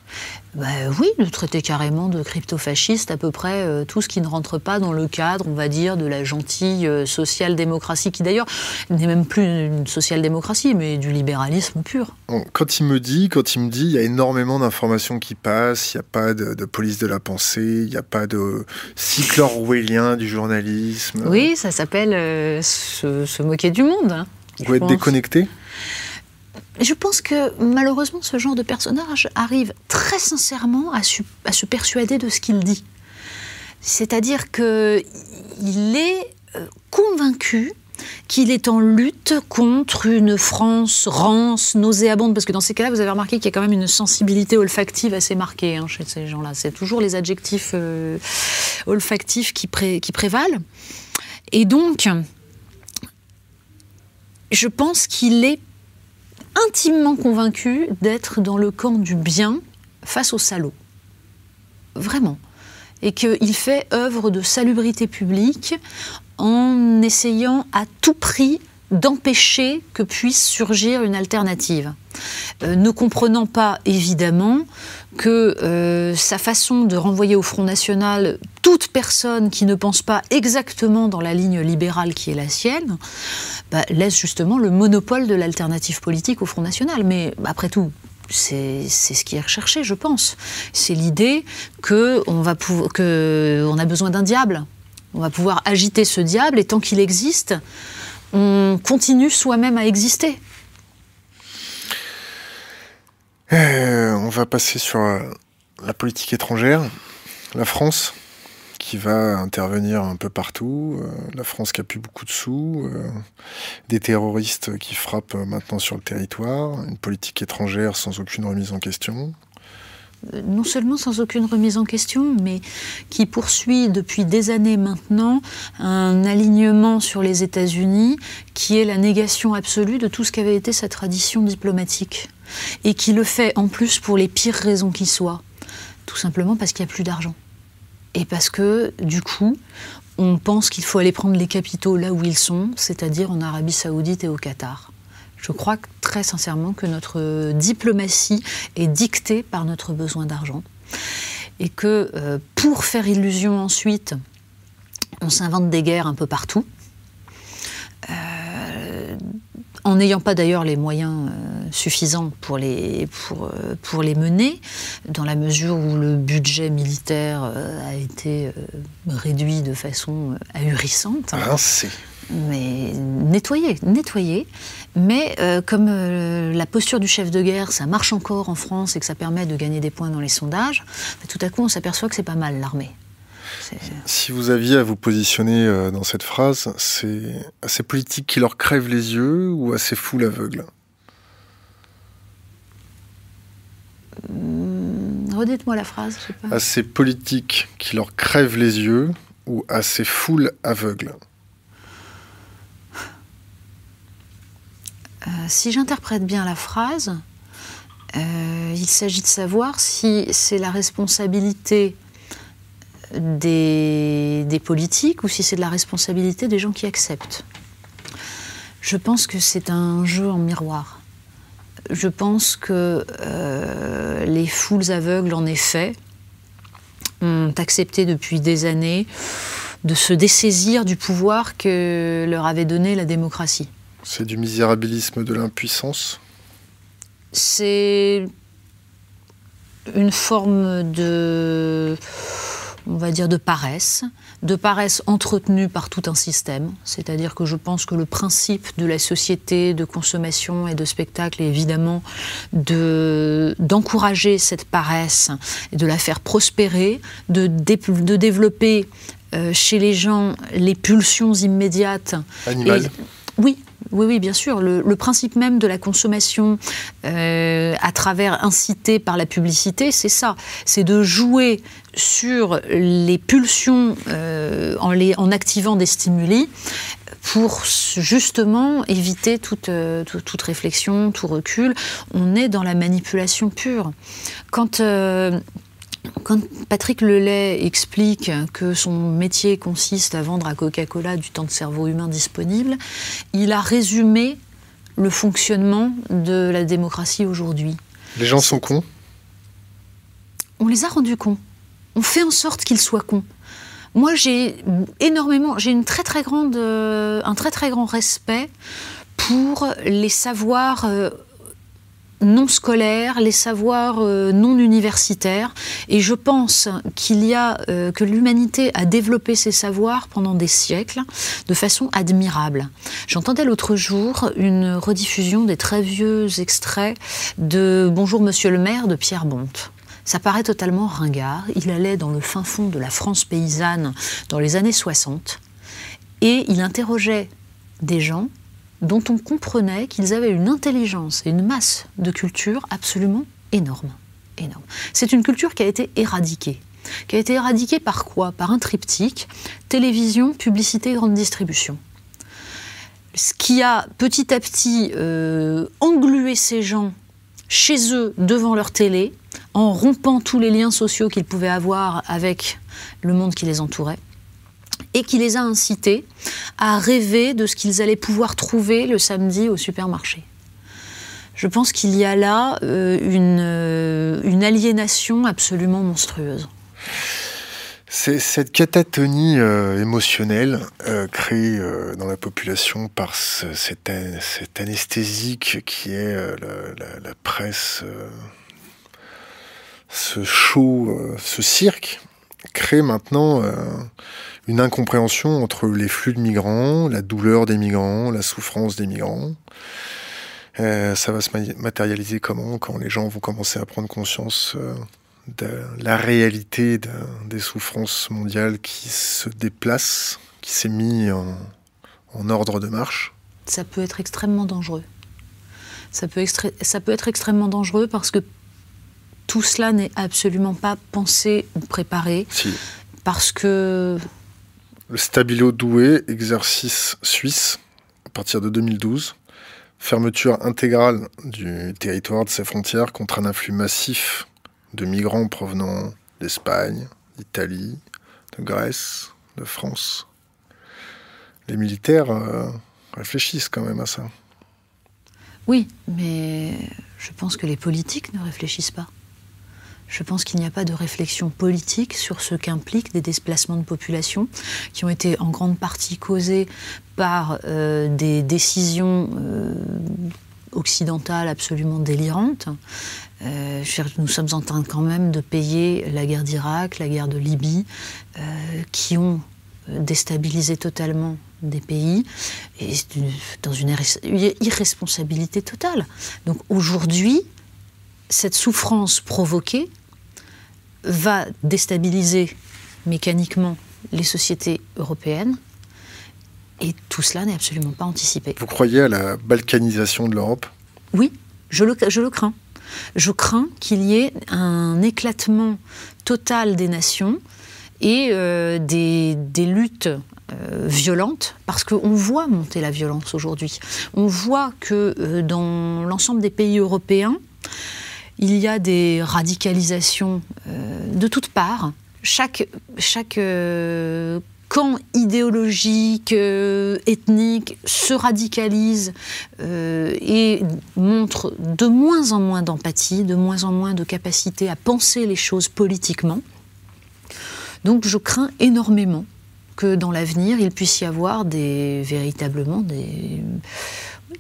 Bah, Oui, de traiter carrément de crypto-fasciste à peu près euh, tout ce qui ne rentre pas dans le cadre, on va dire, de la gentille euh, social-démocratie, qui d'ailleurs n'est même plus une social-démocratie, mais du libéralisme pur. Quand il me dit, quand il me dit, il y a énormément d'informations qui passent, il n'y a pas de, police de la pensée, il n'y a pas de cycle orwellien du journalisme. Oui, ça s'appelle se, moquer du monde. Hein, Ou être déconnecté? Je pense que malheureusement, ce genre de personnage arrive très sincèrement à, se persuader de ce qu'il dit. C'est-à-dire qu'il est euh, convaincu qu'il est en lutte contre une France rance, nauséabonde, parce que dans ces cas-là, vous avez remarqué qu'il y a quand même une sensibilité olfactive assez marquée hein, chez ces gens-là. C'est toujours les adjectifs euh, olfactifs qui, qui prévalent. Et donc, je pense qu'il est intimement convaincu d'être dans le camp du bien face au salaud. Vraiment. Et qu'il fait œuvre de salubrité publique en essayant à tout prix d'empêcher que puisse surgir une alternative. Euh, ne comprenant pas évidemment que euh, sa façon de renvoyer au Front National toute personne qui ne pense pas exactement dans la ligne libérale qui est la sienne, bah, laisse justement le monopole de l'alternative politique au Front National. Mais après tout, c'est ce qui est recherché, je pense. C'est l'idée qu'on que a besoin d'un diable. On va pouvoir agiter ce diable et tant qu'il existe, on continue soi-même à exister. Euh, on va passer sur euh, la politique étrangère. La France, qui va intervenir un peu partout. Euh, la France qui a plus beaucoup de sous. des terroristes qui frappent maintenant sur le territoire. Une politique étrangère sans aucune remise en question non seulement sans aucune remise en question, mais qui poursuit depuis des années maintenant un alignement sur les États-Unis qui est la négation absolue de tout ce qu'avait été sa tradition diplomatique. Et qui le fait en plus pour les pires raisons qui soient. Tout simplement parce qu'il n'y a plus d'argent. Et parce que, du coup, on pense qu'il faut aller prendre les capitaux là où ils sont, c'est-à-dire en Arabie saoudite et au Qatar. Je crois très sincèrement que notre diplomatie est dictée par notre besoin d'argent et que euh, pour faire illusion ensuite, on s'invente des guerres un peu partout. Euh, en n'ayant pas d'ailleurs les moyens euh, suffisants pour les, pour, pour, les mener, dans la mesure où le budget militaire a été réduit de façon ahurissante. Rincé. Mais nettoyé, nettoyé. Mais euh, comme euh, la posture du chef de guerre, ça marche encore en France et que ça permet de gagner des points dans les sondages, bah, tout à coup on s'aperçoit que c'est pas mal l'armée. Si vous aviez à vous positionner euh, dans cette phrase, c'est assez politique qui leur crève les yeux ou assez fou l'aveugle? Hum, Redites-moi la phrase. Je sais pas. Assez politique qui leur crève les yeux ou assez foule aveugle? Euh, si j'interprète bien la phrase, euh, il s'agit de savoir si c'est la responsabilité des, politiques ou si c'est de la responsabilité des gens qui acceptent. Je pense que c'est un jeu en miroir. Je pense que euh, les foules aveugles, en effet, ont accepté depuis des années de se dessaisir du pouvoir que leur avait donné la démocratie. C'est du misérabilisme de l'impuissance C'est une forme de, on va dire, de paresse, de paresse entretenue par tout un système. C'est-à-dire que je pense que le principe de la société de consommation et de spectacle est évidemment d'encourager cette paresse et de la faire prospérer, de, de développer euh, chez les gens les pulsions immédiates. Animales. oui, oui, oui, bien sûr. Le, principe même de la consommation euh, à travers incité par la publicité, c'est ça. C'est de jouer sur les pulsions euh, en, en activant des stimuli pour justement éviter toute, euh, toute, réflexion, tout recul. On est dans la manipulation pure. Quand quand Patrick Lelay explique que son métier consiste à vendre à Coca-Cola du temps de cerveau humain disponible, il a résumé le fonctionnement de la démocratie aujourd'hui. Les gens sont cons? On les a rendus cons. On fait en sorte qu'ils soient cons. Moi, j'ai énormément, j'ai une très très grande, euh, un très très grand respect pour les savoirs euh, non scolaires, les savoirs euh, non universitaires. Et je pense qu'il y a euh, que l'humanité a développé ces savoirs pendant des siècles de façon admirable. J'entendais l'autre jour une rediffusion des très vieux extraits de Bonjour Monsieur le maire de Pierre Bonte. Ça paraît totalement ringard. Il allait dans le fin fond de la France paysanne dans les années 60 et il interrogeait des gens dont on comprenait qu'ils avaient une intelligence et une masse de culture absolument énorme. C'est une culture qui a été éradiquée. Qui a été éradiquée par quoi? Par un triptyque, télévision, publicité, grande distribution. Ce qui a petit à petit euh, englué ces gens chez eux devant leur télé, en rompant tous les liens sociaux qu'ils pouvaient avoir avec le monde qui les entourait et qui les a incités à rêver de ce qu'ils allaient pouvoir trouver le samedi au supermarché. Je pense qu'il y a là euh, une, euh, une, aliénation absolument monstrueuse. Cette catatonie euh, émotionnelle créée dans la population par cet, anesthésique qui est la, la, presse, ce show, ce cirque, crée maintenant une incompréhension entre les flux de migrants, la douleur des migrants, la souffrance des migrants. Euh, ça va se matérialiser comment Quand les gens vont commencer à prendre conscience euh, de la réalité des souffrances mondiales qui se déplacent, qui s'est mis en, ordre de marche? Ça peut être extrêmement dangereux. Ça peut, ça peut être extrêmement dangereux parce que tout cela n'est absolument pas pensé ou préparé. Si. Parce que le Stabilo Douai, exercice suisse, à partir de 2012. Fermeture intégrale du territoire de ses frontières contre un afflux massif de migrants provenant d'Espagne, d'Italie, de Grèce, de France. Les militaires euh, réfléchissent quand même à ça. Oui, mais je pense que les politiques ne réfléchissent pas. Je pense qu'il n'y a pas de réflexion politique sur ce qu'impliquent des déplacements de population qui ont été en grande partie causés par euh, des décisions euh, occidentales absolument délirantes. Euh, nous sommes en train quand même de payer la guerre d'Irak, la guerre de Libye, qui ont déstabilisé totalement des pays et dans une irresponsabilité totale. Donc aujourd'hui, cette souffrance provoquée va déstabiliser mécaniquement les sociétés européennes. Et tout cela n'est absolument pas anticipé. Vous croyez à la balkanisation de l'Europe? Oui, je le, je le crains. Je crains qu'il y ait un éclatement total des nations et euh, des, des, luttes euh, violentes, parce qu'on voit monter la violence aujourd'hui. On voit que euh, dans l'ensemble des pays européens, il y a des radicalisations euh, de toutes parts. Chaque, chaque euh, camp idéologique, euh, ethnique se radicalise et montre de moins en moins d'empathie, de moins en moins de capacité à penser les choses politiquement. Donc je crains énormément que dans l'avenir, il puisse y avoir des, véritablement des,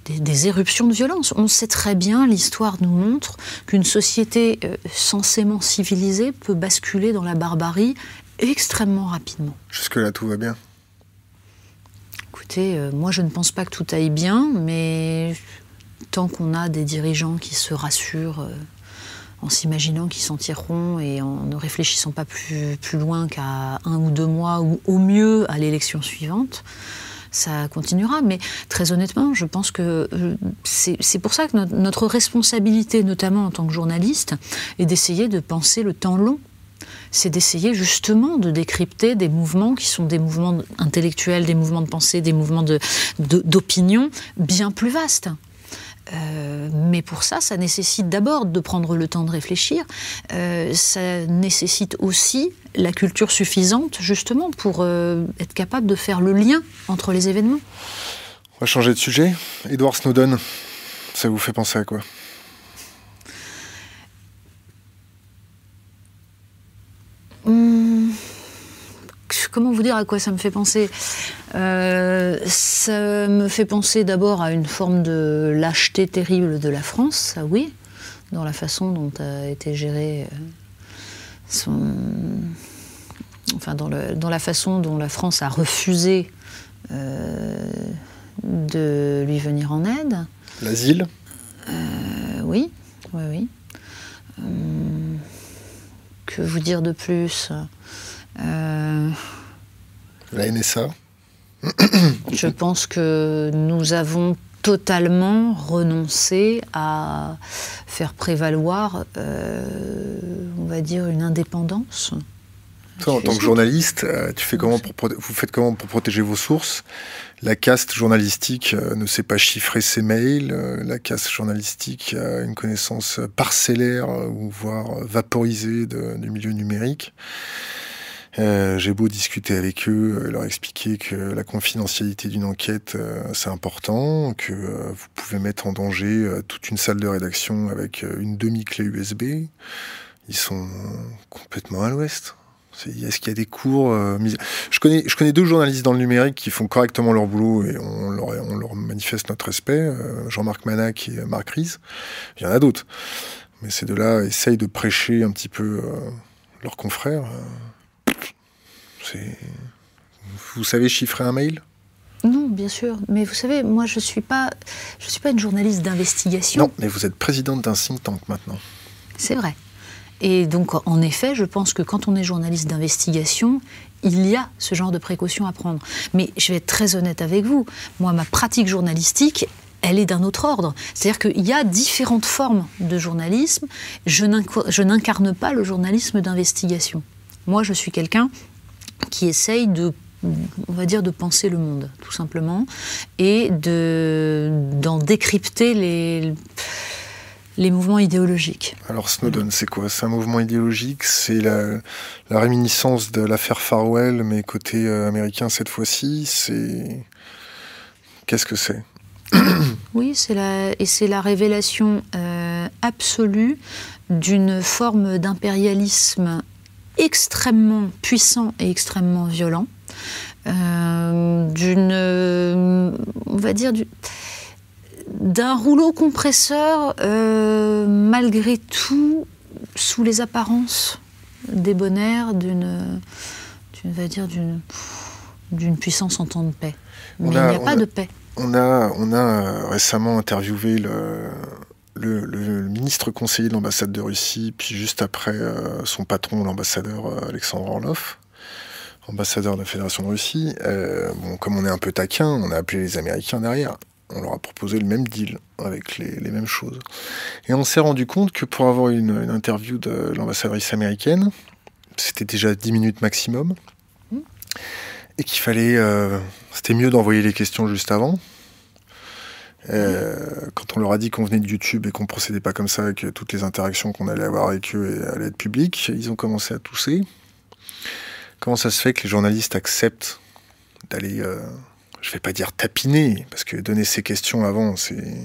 des, éruptions de violence. On sait très bien, l'histoire nous montre qu'une société euh, censément civilisée peut basculer dans la barbarie extrêmement rapidement. Jusque-là, tout va bien Écoutez, euh, moi je ne pense pas que tout aille bien, mais tant qu'on a des dirigeants qui se rassurent euh, en s'imaginant qu'ils s'en tireront et en ne réfléchissant pas plus, plus loin qu'à un ou deux mois ou au mieux à l'élection suivante, ça continuera. Mais très honnêtement, je pense que euh, c'est pour ça que notre responsabilité, notamment en tant que journaliste, est d'essayer de penser le temps long c'est d'essayer justement de décrypter des mouvements qui sont des mouvements intellectuels, des mouvements de pensée, des mouvements d'opinion bien plus vastes. Euh, mais pour ça, ça nécessite d'abord de prendre le temps de réfléchir. Euh, ça nécessite aussi la culture suffisante, justement, pour euh, être capable de faire le lien entre les événements. On va changer de sujet. Edward Snowden, ça vous fait penser à quoi? Hum, Comment vous dire à quoi ça me fait penser? Euh, Ça me fait penser d'abord à une forme de lâcheté terrible de la France, ça oui, dans la façon dont a été géré euh, son. Enfin, dans, le, dans, la façon dont la France a refusé euh, de lui venir en aide. L'asile? Oui, oui, oui. que vous dire de plus? La NSA Je pense que nous avons totalement renoncé à faire prévaloir, euh, on va dire, une indépendance. Toi, en tant que journaliste, euh, tu fais comment pour, vous faites comment pour protéger vos sources? La caste journalistique euh, ne sait pas chiffrer ses mails. la caste journalistique a une connaissance parcellaire ou voire vaporisée du milieu numérique. Euh, j'ai beau discuter avec eux, euh, leur expliquer que la confidentialité d'une enquête, euh, c'est important, que vous pouvez mettre en danger toute une salle de rédaction avec une demi-clé USB. Ils sont complètement à l'ouest. Est-ce qu'il y a des cours je, connais, je connais deux journalistes dans le numérique qui font correctement leur boulot et on leur, on leur manifeste notre respect, Jean-Marc Manac et Marc Ries. Il y en a d'autres. Mais ces deux-là essayent de prêcher un petit peu leurs confrères. Vous savez chiffrer un mail? Non, bien sûr. Mais vous savez, moi, je ne suis, pas, je suis pas une journaliste d'investigation. Non, mais vous êtes présidente d'un think tank maintenant. C'est vrai. Et donc, en effet, je pense que quand on est journaliste d'investigation, il y a ce genre de précautions à prendre. Mais je vais être très honnête avec vous. Moi, ma pratique journalistique, elle est d'un autre ordre. C'est-à-dire qu'il y a différentes formes de journalisme. Je n'incarne pas le journalisme d'investigation. Moi, je suis quelqu'un qui essaye de on va dire de penser le monde, tout simplement, et d'en décrypter les, les mouvements idéologiques. Alors Snowden, c'est quoi? C'est un mouvement idéologique C'est la, réminiscence de l'affaire Farwell, mais côté euh, américain cette fois-ci C'est... Qu'est-ce que c'est? *coughs* Oui, c'est la, et c'est la révélation euh, absolue d'une forme d'impérialisme extrêmement puissant et extrêmement violent, euh, d'une, on va dire, d'un rouleau compresseur malgré tout sous les apparences débonnaires d'une, va dire d'une, d'une puissance en temps de paix. Mais il n'y a pas de paix. On a, on a euh, récemment interviewé le, le, ministre conseiller de l'ambassade de Russie, puis juste après euh, son patron, l'ambassadeur euh, Alexandre Orlov, ambassadeur de la Fédération de Russie. bon, comme on est un peu taquin, on a appelé les Américains derrière. On leur a proposé le même deal avec les, mêmes choses. Et on s'est rendu compte que pour avoir une, une interview de l'ambassadrice américaine, c'était déjà 10 minutes maximum. Mmh. Et qu'il fallait c'était mieux d'envoyer les questions juste avant. Euh, quand on leur a dit qu'on venait de YouTube et qu'on procédait pas comme ça, que toutes les interactions qu'on allait avoir avec eux allaient être publiques, ils ont commencé à tousser. Comment ça se fait que les journalistes acceptent d'aller, euh, je vais pas dire tapiner, parce que donner ces questions avant, c'est,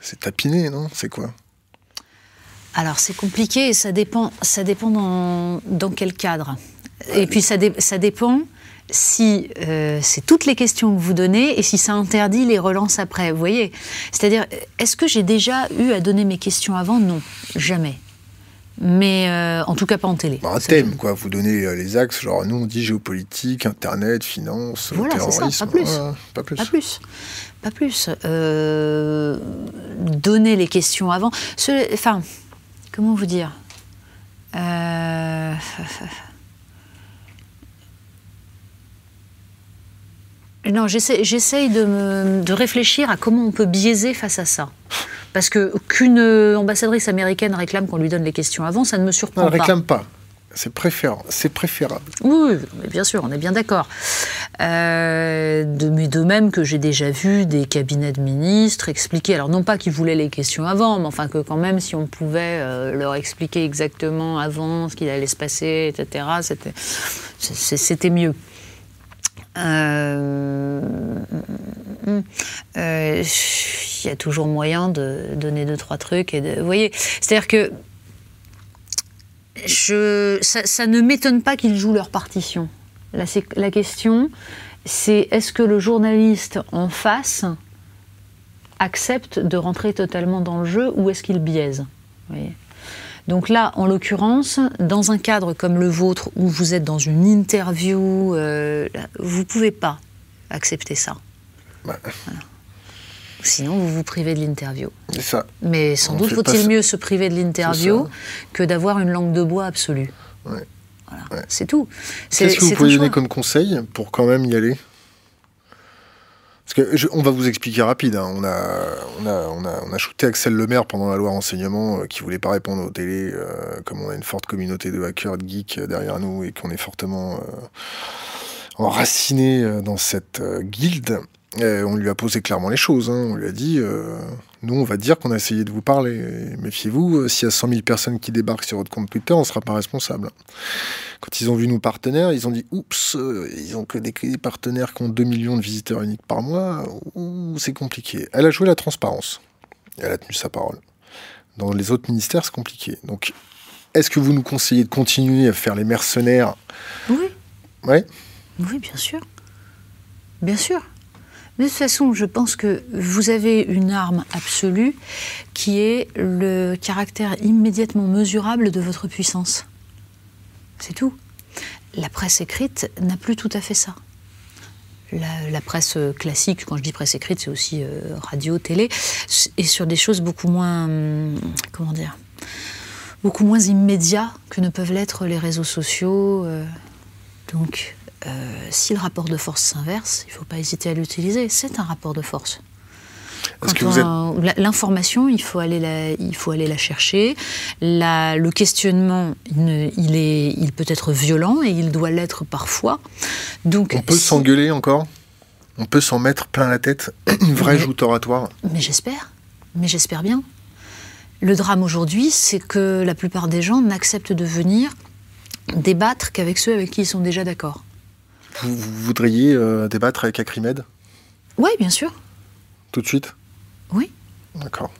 c'est tapiner, non? C'est quoi? Alors c'est compliqué et ça dépend, ça dépend dans, dans quel cadre. Et puis ça, ça dépend si euh, c'est toutes les questions que vous donnez et si ça interdit les relances après. Vous voyez C'est-à-dire, est-ce que j'ai déjà eu à donner mes questions avant? Non, jamais. Mais euh, en tout cas pas en télé. Bah, un thème, quoi. Vous donnez euh, les axes, genre nous on dit géopolitique, internet, finance, voilà, terrorisme. Ça, pas plus. pas plus. Pas plus. Pas plus. donner les questions avant. Enfin, comment vous dire? Non, j'essaye de, de, réfléchir à comment on peut biaiser face à ça. Parce que qu'une ambassadrice américaine réclame qu'on lui donne les questions avant, ça ne me surprend pas. Elle ne réclame pas. C'est préférable. C'est préférable. Oui, bien sûr, on est bien d'accord. Euh, de, mais de même que j'ai déjà vu des cabinets de ministres expliquer, alors non pas qu'ils voulaient les questions avant, mais enfin que quand même, si on pouvait euh, leur expliquer exactement avant ce qu'il allait se passer, etc., c'était mieux. Euh, euh, il y a toujours moyen de donner deux trois trucs et de, voyez, c'est-à-dire que je, ça, ne m'étonne pas qu'ils jouent leur partition. La, la question, c'est est-ce que le journaliste en face accepte de rentrer totalement dans le jeu ou est-ce qu'il biaise donc là, en l'occurrence, dans un cadre comme le vôtre, où vous êtes dans une interview, euh, vous ne pouvez pas accepter ça. Sinon, vous vous privez de l'interview. C'est ça. Mais sans doute faut-il mieux se priver de l'interview que d'avoir une langue de bois absolue. Ouais. Voilà. C'est tout. Qu'est-ce que vous pouvez donner comme conseil pour quand même y aller? Parce que on va vous expliquer rapide. Hein. On, a, on, a, on, a, on a shooté Axel Lemaire pendant la loi renseignement euh, qui voulait pas répondre aux télé, euh, comme on a une forte communauté de hackers de geeks euh, derrière nous et qu'on est fortement enraciné dans cette guilde. On lui a posé clairement les choses. Hein. On lui a dit nous, on va dire qu'on a essayé de vous parler. Méfiez-vous, s'il y a 100 000 personnes qui débarquent sur votre compte Twitter, on ne sera pas responsable. Quand ils ont vu nos partenaires, ils ont dit oups, euh, ils ont que des, partenaires qui ont 2 millions de visiteurs uniques par mois, c'est compliqué. Elle a joué la transparence. Elle a tenu sa parole. Dans les autres ministères, c'est compliqué. Donc, est-ce que vous nous conseillez de continuer à faire les mercenaires? Oui. Ouais. Oui, bien sûr. Bien sûr. De toute façon, je pense que vous avez une arme absolue qui est le caractère immédiatement mesurable de votre puissance. C'est tout. La presse écrite n'a plus tout à fait ça. La, presse classique, quand je dis presse écrite, c'est aussi euh, radio, télé, et sur des choses beaucoup moins, hum, comment dire, beaucoup moins immédiats que ne peuvent l'être les réseaux sociaux. Euh. donc, euh, si le rapport de force s'inverse, il ne faut pas hésiter à l'utiliser. C'est un rapport de force. L'information, il, faut aller la, il faut aller la chercher. le questionnement, il, est, il peut être violent et il doit l'être parfois. Donc, On peut s'engueuler encore? On peut s'en mettre plein la tête *clears throat* Une vraie joute oratoire? Mais j'espère. Mais j'espère bien. Le drame aujourd'hui, c'est que la plupart des gens n'acceptent de venir débattre qu'avec ceux avec qui ils sont déjà d'accord. Vous, voudriez euh, débattre avec Acrimed? Oui, bien sûr. Tout de suite? Oui. D'accord.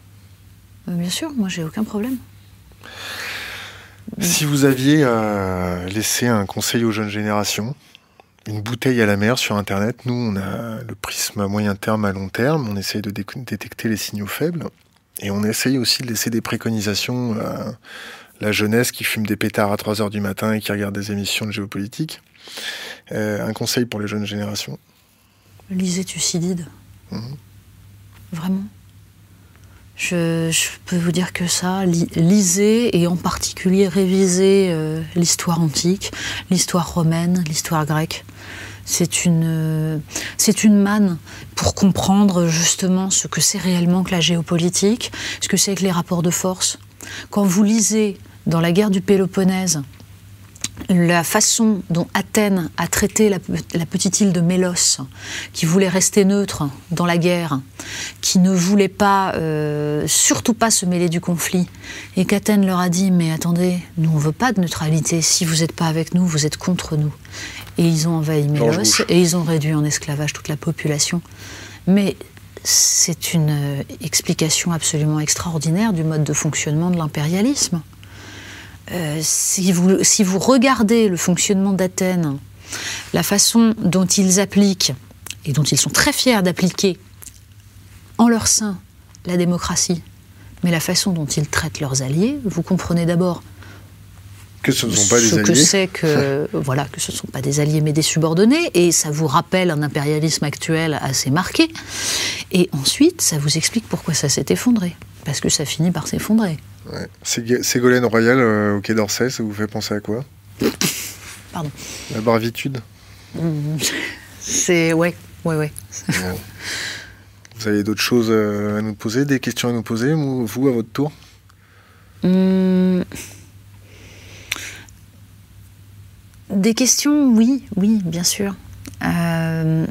bien sûr, moi j'ai aucun problème. Si vous aviez laissé un conseil aux jeunes générations, une bouteille à la mer sur Internet. Nous, on a le prisme à moyen terme, à long terme. On essaye de détecter les signaux faibles. Et on essaye aussi de laisser des préconisations à la jeunesse qui fume des pétards à 3 heures du matin et qui regarde des émissions de géopolitique. Euh, un conseil pour les jeunes générations Lisez Thucydide. Mhm. Vraiment. Je, peux vous dire que ça, lisez et en particulier révisez euh, l'histoire antique, l'histoire romaine, l'histoire grecque. C'est une, c'est une manne pour comprendre justement ce que c'est réellement que la géopolitique, ce que c'est que les rapports de force. Quand vous lisez dans la guerre du Péloponnèse la façon dont Athènes a traité la, petite île de Mélos, qui voulait rester neutre dans la guerre, qui ne voulait pas, euh, surtout pas se mêler du conflit, et qu'Athènes leur a dit Mais attendez, nous on veut pas de neutralité, si vous n'êtes pas avec nous, vous êtes contre nous. Et ils ont envahi Mélos et ils ont réduit en esclavage toute la population. Mais c'est une euh, explication absolument extraordinaire du mode de fonctionnement de l'impérialisme. Euh, si, vous, si vous regardez le fonctionnement d'Athènes, la façon dont ils appliquent, et dont ils sont très fiers d'appliquer en leur sein la démocratie, mais la façon dont ils traitent leurs alliés, vous comprenez d'abord que ce ne sont pas des alliés. que c'est que *laughs* voilà que ce ne sont pas des alliés mais des subordonnés et ça vous rappelle un impérialisme actuel assez marqué et ensuite ça vous explique pourquoi ça s'est effondré parce que ça finit par s'effondrer. Ségolène Royal euh, au Quai d'Orsay, ça vous fait penser à quoi? Pardon. La bravitude? C'est. Ouais, ouais, ouais. Vous avez d'autres choses euh, à nous poser, des questions à nous poser, vous, à votre tour? Hum. Des questions, oui, oui, bien sûr. Euh,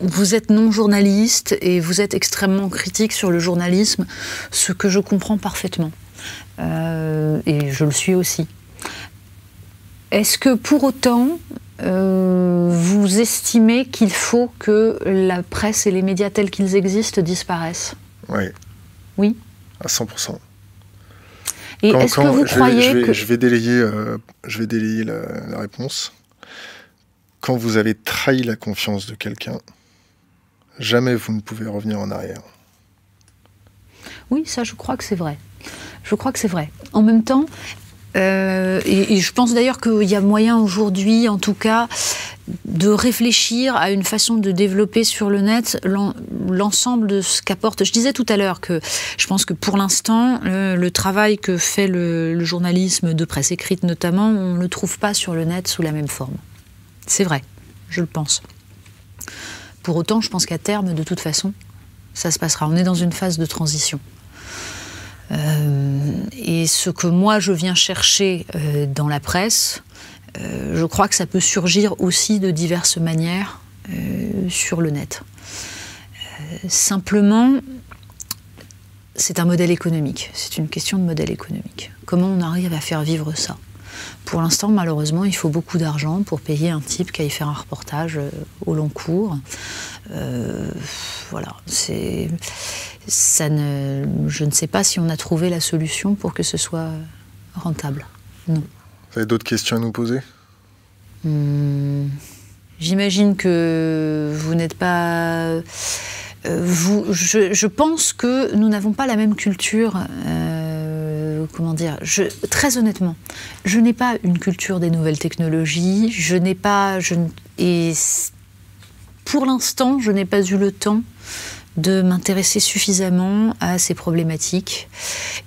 vous êtes non journaliste et vous êtes extrêmement critique sur le journalisme, ce que je comprends parfaitement. Euh, et je le suis aussi. Est-ce que pour autant, euh, vous estimez qu'il faut que la presse et les médias tels qu'ils existent disparaissent? Oui. Oui? À 100%. Et est-ce que vous croyez que... Je vais délayer, je vais délayer la, la réponse. Quand vous avez trahi la confiance de quelqu'un, jamais vous ne pouvez revenir en arrière. Oui, ça, je crois que c'est vrai. Je crois que c'est vrai. En même temps, euh, et, je pense d'ailleurs qu'il y a moyen aujourd'hui, en tout cas, de réfléchir à une façon de développer sur le net l'ensemble de ce qu'apporte. Je disais tout à l'heure que je pense que pour l'instant, le, travail que fait le, le, journalisme de presse écrite notamment, on ne le trouve pas sur le net sous la même forme. C'est vrai, je le pense. Pour autant, je pense qu'à terme, de toute façon, ça se passera. On est dans une phase de transition. Euh, et ce que moi je viens chercher euh, dans la presse, euh, je crois que ça peut surgir aussi de diverses manières sur le net. simplement, c'est un modèle économique, c'est une question de modèle économique. Comment on arrive à faire vivre ça? Pour l'instant, malheureusement, il faut beaucoup d'argent pour payer un type qui aille faire un reportage au long cours. Euh, voilà, c'est ça ne, je ne sais pas si on a trouvé la solution pour que ce soit rentable. Non. Vous avez d'autres questions à nous poser? Hmm, J'imagine que vous n'êtes pas. Euh, vous, je, pense que nous n'avons pas la même culture comment dire, je, très honnêtement, je n'ai pas une culture des nouvelles technologies, je n'ai pas, je, et pour l'instant, je n'ai pas eu le temps de m'intéresser suffisamment à ces problématiques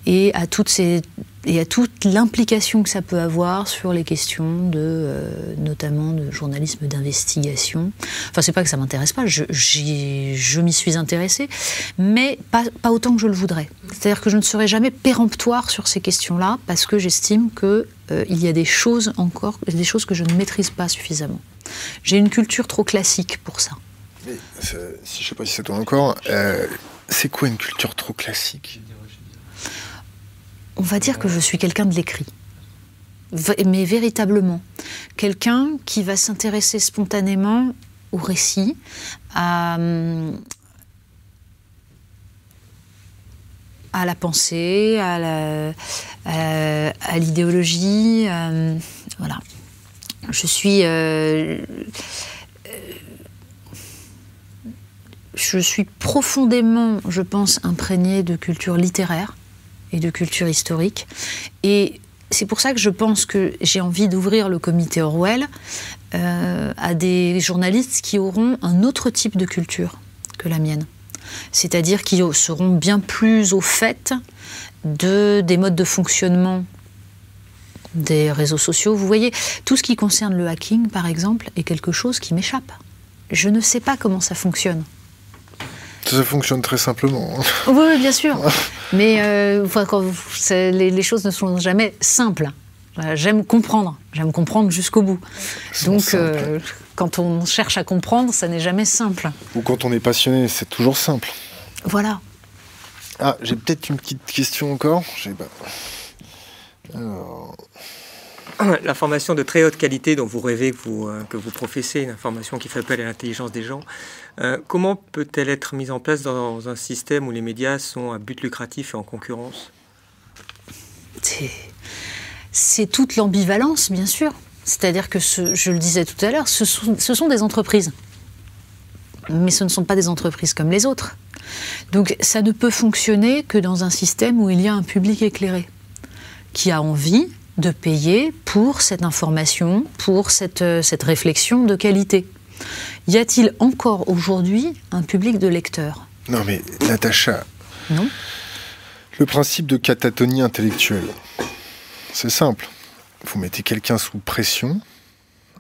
et à toute l'implication que ça peut avoir sur les questions de, euh, notamment de journalisme d'investigation. Enfin, c'est pas que ça m'intéresse pas, je, m'y suis intéressée, mais pas, autant que je le voudrais. C'est-à-dire que je ne serai jamais péremptoire sur ces questions-là parce que j'estime qu'il euh, il y a des choses encore, des choses que je ne maîtrise pas suffisamment. J'ai une culture trop classique pour ça. Mais, si je sais pas si c'est toi encore, euh, c'est quoi une culture trop classique? On va dire que je suis quelqu'un de l'écrit. Mais véritablement, quelqu'un qui va s'intéresser spontanément au récit, à, à la pensée, à l'idéologie. voilà. Je suis. je suis profondément, je pense, imprégnée de culture littéraire et de culture historique. Et c'est pour ça que je pense que j'ai envie d'ouvrir le comité Orwell euh, à des journalistes qui auront un autre type de culture que la mienne. C'est-à-dire qui seront bien plus au fait de, des modes de fonctionnement des réseaux sociaux. Vous voyez, tout ce qui concerne le hacking, par exemple, est quelque chose qui m'échappe. Je ne sais pas comment ça fonctionne. Ça fonctionne très simplement. Hein. Oui, bien sûr. Mais euh, les, choses ne sont jamais simples. J'aime comprendre. J'aime comprendre jusqu'au bout. Donc, euh, quand on cherche à comprendre, ça n'est jamais simple. Ou quand on est passionné, c'est toujours simple. Voilà. Ah, j'ai peut-être une petite question encore. Alors... *coughs* la formation de très haute qualité dont vous rêvez, que vous, euh, que vous professez, une information qui fait appel à l'intelligence des gens, euh, comment peut-elle être mise en place dans un système où les médias sont à but lucratif et en concurrence? C'est toute l'ambivalence, bien sûr. C'est-à-dire que, je le disais tout à l'heure, ce sont des entreprises. Mais ce ne sont pas des entreprises comme les autres. Donc ça ne peut fonctionner que dans un système où il y a un public éclairé, qui a envie de payer pour cette information, pour cette, euh, cette réflexion de qualité. Y a-t-il encore aujourd'hui un public de lecteurs? Non mais Natacha. Non. Le principe de catatonie intellectuelle, c'est simple. Vous mettez quelqu'un sous pression,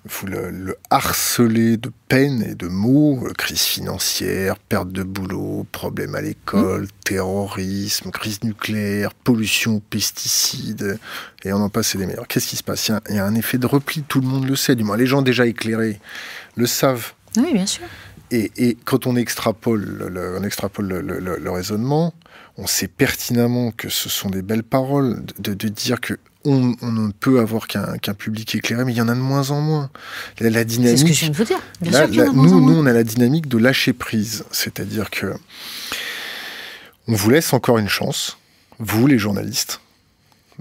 vous le, harceler de peine et de mots, euh, crise financière, perte de boulot, problème à l'école, mmh. terrorisme, crise nucléaire, pollution, pesticides, et on en passe des meilleurs. Qu'est-ce qui se passe? Il y, a, un effet de repli, tout le monde le sait, du moins les gens déjà éclairés le savent. Oui, bien sûr. Et, quand on extrapole, le, on extrapole le, raisonnement, on sait pertinemment que ce sont des belles paroles de, de dire que on, ne peut avoir qu'un public éclairé, mais il y en a de moins en moins. La, dynamique. C'est ce que je viens de vous dire. Bien sûr y en a nous, nous, on a la dynamique de lâcher prise, c'est-à-dire que on vous laisse encore une chance, vous les journalistes,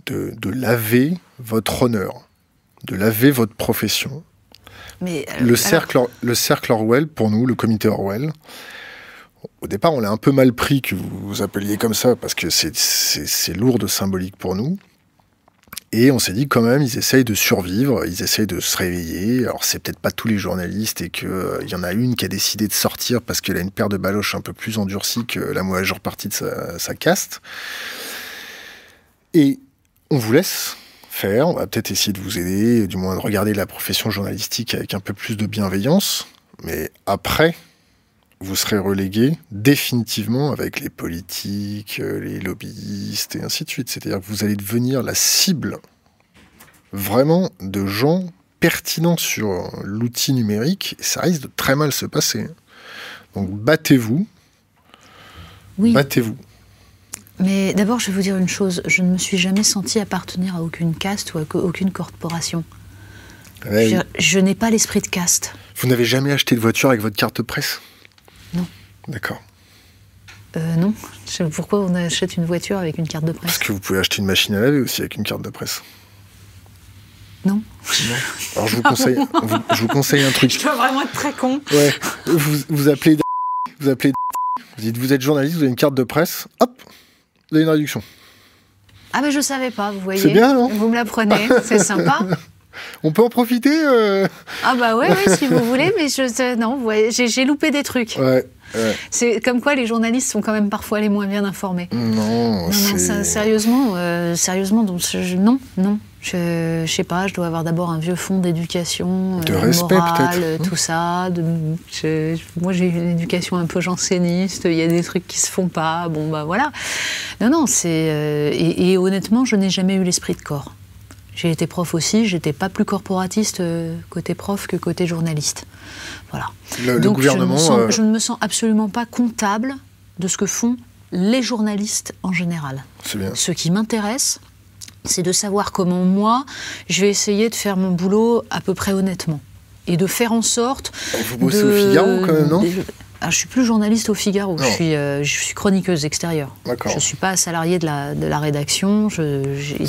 de, laver votre honneur, de laver votre profession. Mais euh, le cercle, le cercle Orwell, pour nous, le comité Orwell, au départ, on l'a un peu mal pris que vous vous appeliez comme ça parce que c'est lourd de symbolique pour nous. Et on s'est dit quand même, ils essayent de survivre, ils essayent de se réveiller. Alors c'est peut-être pas tous les journalistes et qu'il euh, y en a une qui a décidé de sortir parce qu'elle a une paire de baloches un peu plus endurcie que la majeure partie de sa, caste. Et on vous laisse faire, on va peut-être essayer de vous aider, du moins de regarder la profession journalistique avec un peu plus de bienveillance. Mais après, vous serez relégué définitivement avec les politiques, euh, les lobbyistes et ainsi de suite. C'est-à-dire que vous allez devenir la cible vraiment de gens pertinents sur l'outil numérique et ça risque de très mal se passer. Donc battez-vous. Oui. Battez-vous. Mais d'abord, je vais vous dire une chose. Je ne me suis jamais senti appartenir à aucune caste ou à aucune corporation. je, je n'ai pas l'esprit de caste. Vous n'avez jamais acheté de voiture avec votre carte de presse? D'accord. Euh, non. Pourquoi on achète une voiture avec une carte de presse Parce que vous pouvez acheter une machine à laver aussi avec une carte de presse. Non. Alors je vous conseille, *laughs* je vous conseille un truc. Je dois vraiment être très con. Ouais. Vous, vous appelez, *laughs* vous appelez, *laughs* vous dites vous êtes journaliste, vous avez une carte de presse, hop, vous avez une réduction. Ah mais je savais pas, vous voyez. C'est bien, non Vous me l'apprenez, c'est sympa. On peut en profiter euh Ah bah ouais, si vous voulez, mais je, non, j'ai loupé des trucs. Ouais. C'est comme quoi les journalistes sont quand même parfois les moins bien informés. Non, non, sérieusement, euh, sérieusement, donc, non, non. Je, je sais pas, je dois avoir d'abord un vieux fond d'éducation, de euh, respect morale, tout ça. De, moi, j'ai une éducation un peu janséniste. Il y a des trucs qui se font pas. Bon, bah voilà. Non, non, c'est et, honnêtement, je n'ai jamais eu l'esprit de corps. J'ai été prof aussi, j'étais pas plus corporatiste euh, côté prof que côté journaliste. Voilà. Le, gouvernement. Euh, je ne, me sens, absolument pas comptable de ce que font les journalistes en général. C'est bien. Ce qui m'intéresse, c'est de savoir comment moi, je vais essayer de faire mon boulot à peu près honnêtement. Et de faire en sorte. Vous bossez au Figaro quand même, non? Ah, je suis plus journaliste au Figaro, je suis, euh, je suis, chroniqueuse extérieure. Je ne suis pas salariée de la, de la rédaction.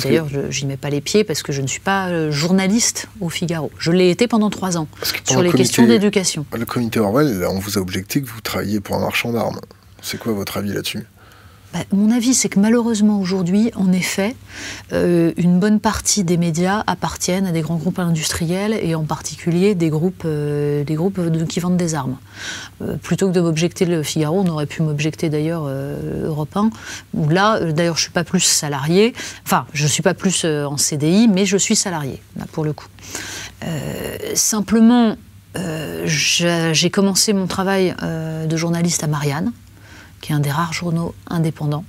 D'ailleurs, je n'y mets pas les pieds parce que je ne suis pas euh, journaliste au Figaro. Je l'ai été pendant trois ans sur les questions d'éducation. Le comité Orwell, on vous a objecté que vous travailliez pour un marchand d'armes. C'est quoi votre avis là-dessus? Bah, mon avis, c'est que malheureusement aujourd'hui, en effet, euh, une bonne partie des médias appartiennent à des grands groupes industriels et en particulier des groupes, euh, qui vendent des armes. Euh, plutôt que de m'objecter le Figaro, on aurait pu m'objecter d'ailleurs Europe 1, où là, d'ailleurs, je ne suis pas plus salarié, enfin, je ne suis pas plus en CDI, mais je suis salarié, là, pour le coup. simplement, j'ai commencé mon travail de journaliste à Marianne qui est un des rares journaux indépendants.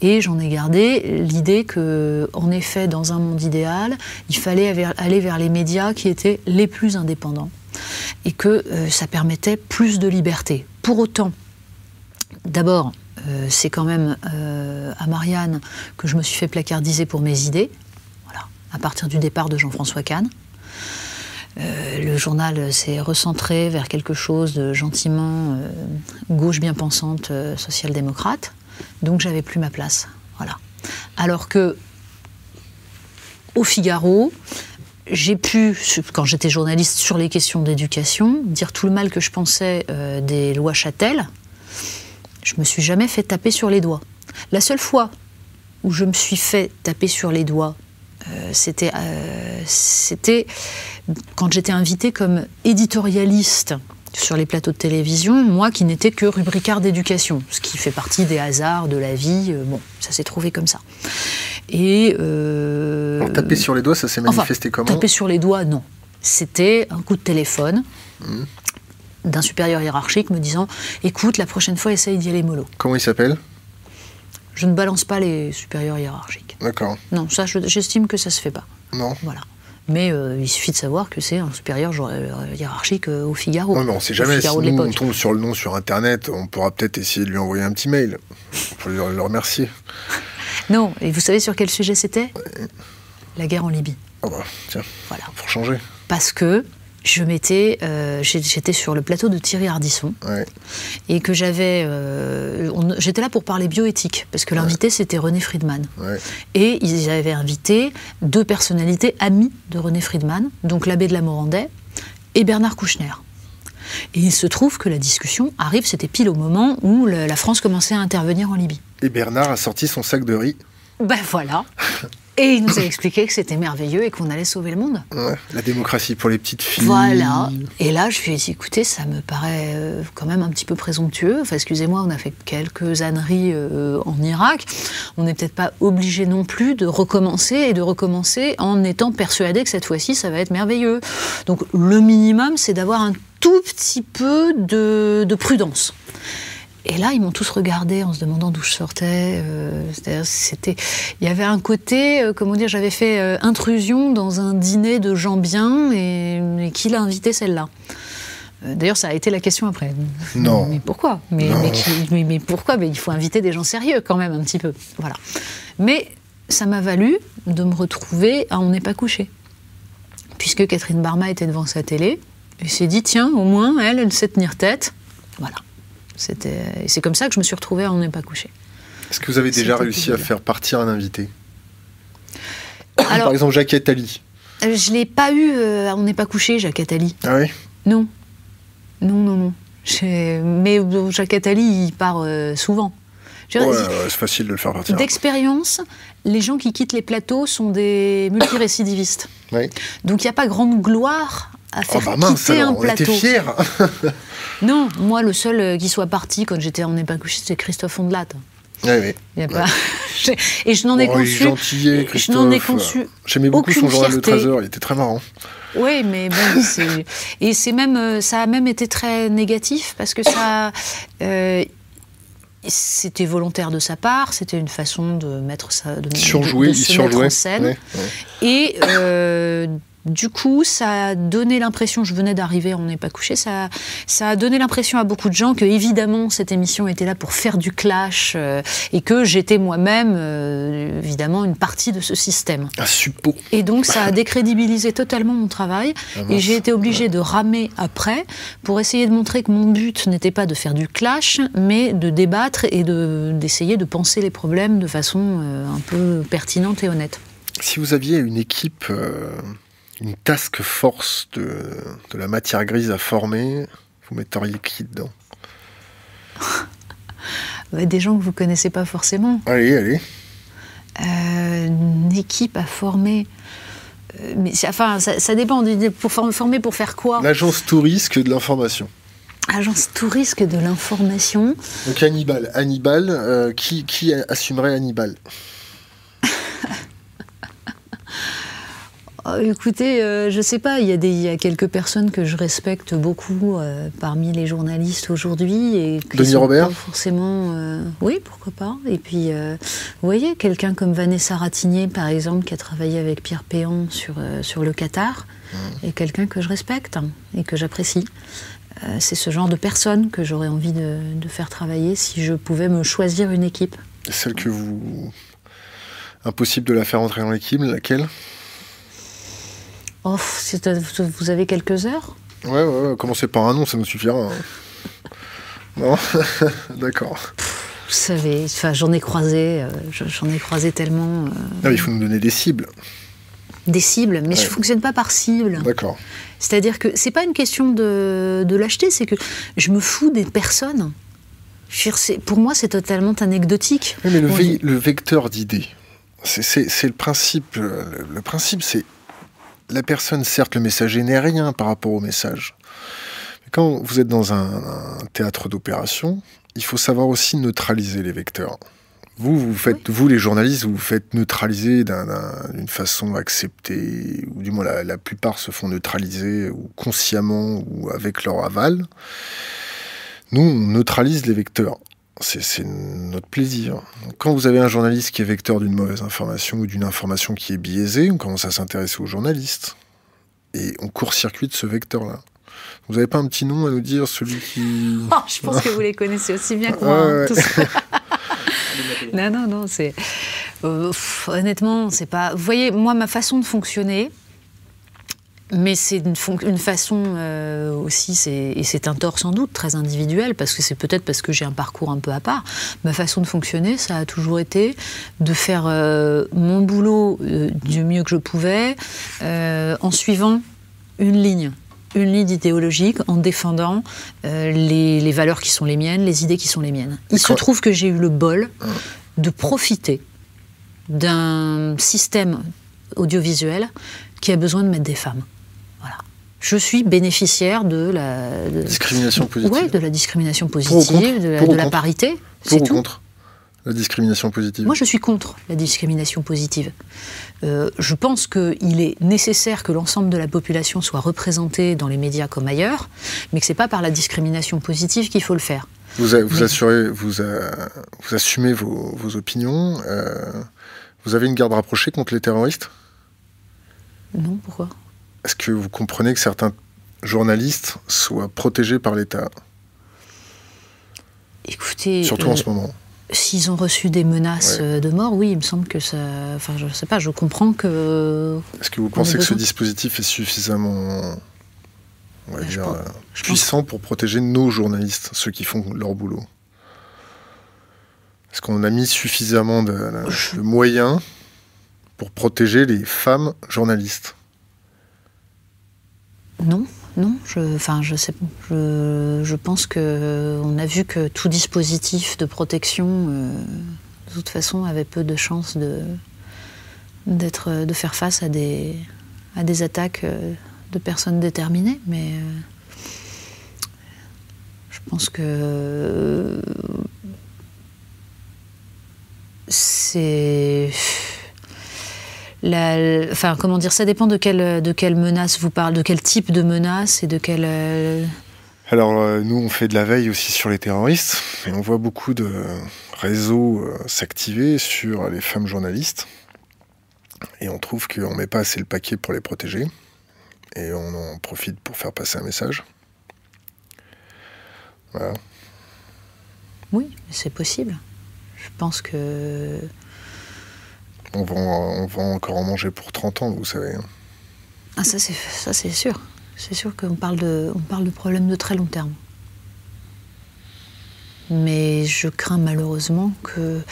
Et j'en ai gardé l'idée que, en effet, dans un monde idéal, il fallait aller vers les médias qui étaient les plus indépendants et que euh, ça permettait plus de liberté. Pour autant, d'abord, euh, c'est quand même euh, à Marianne que je me suis fait placardiser pour mes idées, voilà, à partir du départ de Jean-François Kahn. Euh, le journal s'est recentré vers quelque chose de gentiment euh, gauche bien pensante, euh, social-démocrate. Donc j'avais plus ma place. Voilà. Alors que au Figaro, j'ai pu, quand j'étais journaliste sur les questions d'éducation, dire tout le mal que je pensais des lois Châtel. Je me suis jamais fait taper sur les doigts. La seule fois où je me suis fait taper sur les doigts, c'était quand j'étais invitée comme éditorialiste sur les plateaux de télévision, moi qui n'étais que rubricard d'éducation, ce qui fait partie des hasards de la vie. Euh, bon, ça s'est trouvé comme ça. Et euh, taper sur les doigts, ça s'est manifesté comment Taper sur les doigts, non. C'était un coup de téléphone. Mmh. d'un supérieur hiérarchique me disant écoute, la prochaine fois, essaye d'y aller mollo. Comment il s'appelle? Je ne balance pas les supérieurs hiérarchiques. D'accord. Non, ça, j'estime que ça se fait pas. Non. Voilà. Mais euh, il suffit de savoir que c'est un supérieur euh, hiérarchique euh, au Figaro. Non, mais on sait jamais. Si on tombe sur le nom sur Internet, on pourra peut-être essayer de lui envoyer un petit mail pour le, remercier. Non, et vous savez sur quel sujet c'était? La guerre en Libye. Oh bah, tiens, voilà. pour changer. Parce que je m'étais, euh, j'étais sur le plateau de Thierry Ardisson et que j'avais, euh, j'étais là pour parler bioéthique parce que l'invité c'était René Friedman et ils avaient invité deux personnalités amies de René Friedman, donc l'abbé de la Morandais et Bernard Kouchner. Et il se trouve que la discussion arrive, c'était pile au moment où la France commençait à intervenir en Libye. Et Bernard a sorti son sac de riz. Ben voilà. *laughs* Et il nous a expliqué que c'était merveilleux et qu'on allait sauver le monde. la démocratie pour les petites filles. Voilà. Et là, je lui ai dit, écoutez, ça me paraît euh, quand même un petit peu présomptueux. Enfin, excusez-moi, on a fait quelques âneries euh, en Irak. On n'est peut-être pas obligé non plus de recommencer et de recommencer en étant persuadé que cette fois-ci, ça va être merveilleux. Donc, le minimum, c'est d'avoir un tout petit peu de, de prudence. Et là, ils m'ont tous regardé en se demandant d'où je sortais. Euh, c'était, il y avait un côté, euh, comment dire, j'avais fait euh, intrusion dans un dîner de gens bien et, qui l'a invité celle-là. D'ailleurs, ça a été la question après. Non. Mais pourquoi? Mais, mais, pourquoi? Mais il faut inviter des gens sérieux quand même un petit peu. Voilà. Mais ça m'a valu de me retrouver à On n'est pas couché. Puisque Catherine Barma était devant sa télé et s'est dit tiens, au moins, elle, elle sait tenir tête. Voilà. Et c'est comme ça que je me suis retrouvée à On n'est pas couché. Est-ce que vous avez déjà réussi à faire partir un invité *coughs* Par exemple, Jacques Attali. Euh, je ne l'ai pas eu euh, à On n'est pas couché, Jacques Attali. Ah oui? Non. Non, non, non. Mais Jacques Attali, il part euh, souvent. c'est facile de le faire partir. D'expérience, les gens qui quittent les plateaux sont des multirécidivistes. Oui. Donc il n'y a pas grande gloire à faire oh bah quitter un plateau. On était fiers *laughs* Non, moi, le seul euh, qui soit parti quand j'étais en pas couché, c'était Christophe Ondelat. Oui, oui. Il y a pas... *laughs* Et je n'en ai oh, conçu. Je n'en ai conçu. J'aimais beaucoup son journal de 13 heures, il était très marrant. Oui, mais bon, *laughs* et c'est même, euh, ça a même été très négatif parce que ça, euh, c'était volontaire de sa part, c'était une façon de mettre ça, de, surjouer, de, se mettre en scène. Et du coup, ça a donné l'impression, je venais d'arriver, on n'est pas couché, ça, ça a donné l'impression à beaucoup de gens que, évidemment, cette émission était là pour faire du clash euh, et que j'étais moi-même, euh, évidemment, une partie de ce système. Un suppôt. Et donc, ça a décrédibilisé totalement mon travail Ah et j'ai été obligée de ramer après pour essayer de montrer que mon but n'était pas de faire du clash, mais de débattre et de- d'essayer de, penser les problèmes de façon euh, un peu pertinente et honnête. Si vous aviez une équipe, une task force de, de la matière grise à former, vous metteriez qui dedans? Ouais, *laughs* Des gens que vous connaissez pas forcément. Allez, allez. Euh, une équipe à former. Euh, mais enfin, ça, ça dépend. du- Pour form- former pour faire quoi? L'agence touriste de l'information. Agence touriste de l'information. Donc Hannibal. Hannibal, euh, qui, qui assumerait Hannibal? Écoutez, euh, je sais pas, il y, a des- il y a quelques personnes que je respecte beaucoup euh, parmi les journalistes aujourd'hui. et qui Denis sont Robert pas Forcément, euh, oui, pourquoi pas. Et puis, euh, vous voyez, quelqu'un comme Vanessa Ratigné, par exemple, qui a travaillé avec Pierre Péan sur, sur le Qatar, Mmh. est quelqu'un que je respecte hein, et que j'apprécie. C'est ce genre de personne que j'aurais envie de, de faire travailler si je pouvais me choisir une équipe. Celle que vous... Impossible de la faire entrer dans l'équipe, laquelle? Oh, vous avez quelques heures Ouais, ouais, ouais, commencez par un nom, ça nous suffira. hein. Non *laughs* D'accord. Vous savez, enfin, j'en ai croisé, euh, je- j'en ai croisé tellement euh, Non, mais il faut nous donner des cibles. des cibles, mais je Ouais. fonctionne pas par cible. D'accord. C'est-à-dire que c'est pas une question de, de l'acheter, c'est que je me fous des personnes. Pour moi, c'est totalement anecdotique. Oui, mais le, Bon, vé- le vecteur d'idées, c'est- le principe. euh, Le, le principe, c'est la personne, certes, le messager n'est rien par rapport au message. Mais quand vous êtes dans un, un théâtre d'opération, il faut savoir aussi neutraliser les vecteurs. Vous, vous faites, vous les journalistes, vous vous faites neutraliser d'un- d'un- d'une façon acceptée, ou du moins la, la plupart se font neutraliser, ou consciemment, ou avec leur aval. Nous, on neutralise les vecteurs. C'est notre plaisir. Quand vous avez un journaliste qui est vecteur d'une mauvaise information ou d'une information qui est biaisée, on commence à s'intéresser aux journalistes. Et on court-circuite ce vecteur-là. Vous n'avez pas un petit nom à nous dire, celui qui... *laughs* Oh, je pense que vous les connaissez aussi bien que moi. hein, ouais. *laughs* non, non, non, c'est. euh, honnêtement, c'est pas. Vous voyez, moi, ma façon de fonctionner, mais c'est une, façon euh, aussi, et c'est un tort sans doute très individuel, parce que c'est peut-être parce que j'ai un parcours un peu à part. Ma façon de fonctionner, ça a toujours été de faire euh, mon boulot euh, du mieux que je pouvais, en suivant une ligne une ligne idéologique en défendant les, les valeurs qui sont les miennes, les idées qui sont les miennes. Il se trouve que j'ai eu le bol de profiter d'un système audiovisuel qui a besoin de mettre des femmes. Je suis bénéficiaire de la de- Discrimination positive. Ouais, de la discrimination positive, de la, de parité, c'est tout. contre la discrimination positive Moi, je suis contre la discrimination positive. Euh, je pense qu'il est nécessaire que l'ensemble de la population soit représentée dans les médias comme ailleurs, mais que c'est pas par la discrimination positive qu'il faut le faire. Vous, a- vous Mais- assurez, vous, a- vous assumez vos, vos opinions. euh, vous avez une garde rapprochée contre les terroristes? Non, pourquoi? Est-ce que vous comprenez que certains journalistes soient protégés par l'État? Écoutez, Surtout euh, en ce moment. s'ils ont reçu des menaces Ouais. euh, de mort, oui, il me semble que ça. Enfin, je sais pas, je comprends que. Est-ce que vous pensez que ce dispositif est suffisamment on va dire, pense- euh, pense- puissant pour protéger nos journalistes, ceux qui font leur boulot? Est-ce qu'on a mis suffisamment de, de moyens pour protéger les femmes journalistes? Non, non, je, sais, je, pense que on a vu que tout dispositif de protection, euh, de toute façon, avait peu de chances de faire face à des attaques euh, de personnes déterminées, mais euh, je pense que euh, c'est la- enfin, comment dire, ça dépend de quelle, de quelle menace vous parlez, de quel type de menace et de quelle. euh, Alors, euh, nous, on fait de la veille aussi sur les terroristes, et on voit beaucoup de réseaux euh, s'activer sur les femmes journalistes, et on trouve qu'on met pas assez le paquet pour les protéger. et on en profite pour faire passer un message. Voilà. Oui, c'est possible. Je pense que. On va, on va encore en manger pour 30 ans, vous savez. Ah, ça, c'est, ça, c'est sûr. C'est sûr qu'on parle, de, on parle de problèmes de très long terme. Mais je crains malheureusement que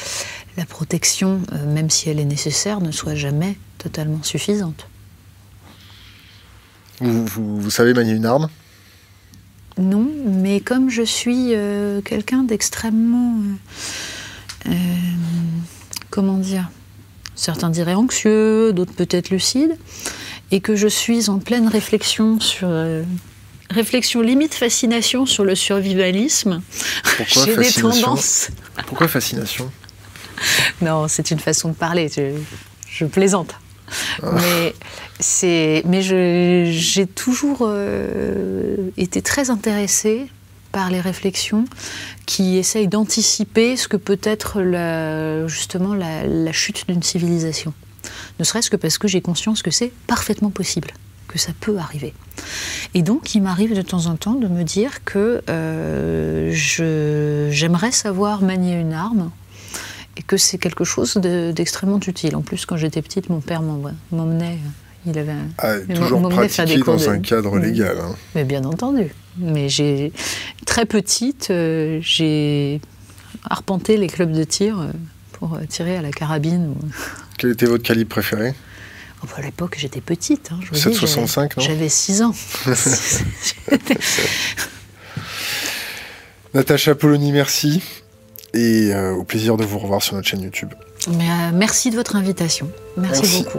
la protection, euh, même si elle est nécessaire, ne soit jamais totalement suffisante. Vous, savez manier une arme? Non, mais comme je suis euh, quelqu'un d'extrêmement... Euh, comment dire Certains diraient anxieux, d'autres peut-être lucides, et que je suis en pleine réflexion sur réflexion limite fascination sur le survivalisme. Pourquoi *laughs* J'ai des tendances. Pourquoi fascination *laughs* Non, c'est une façon de parler. Je, plaisante. Ah. Mais c'est, mais j'ai toujours euh, été très intéressée par les réflexions qui essayent d'anticiper ce que peut être justement la chute d'une civilisation. Ne serait-ce que parce que j'ai conscience que c'est parfaitement possible que ça peut arriver. Et donc, il m'arrive de temps en temps de me dire que euh, j'aimerais savoir manier une arme et que c'est quelque chose d'extrêmement utile. En plus, quand j'étais petite, mon père m'emmenait. Il avait ah, toujours pratiqué dans un cadre légal. Hein. Mais bien entendu. Mais j'ai très petite, euh, j'ai arpenté les clubs de tir euh, pour tirer à la carabine. *laughs* Quel était votre calibre préféré? À l'époque, j'étais petite. Hein, 765, non? J'avais 6 ans. *laughs* *laughs* Natacha Polony, merci. Et euh, au plaisir de vous revoir sur notre chaîne YouTube. Mais, euh, merci de votre invitation. Merci, merci. beaucoup.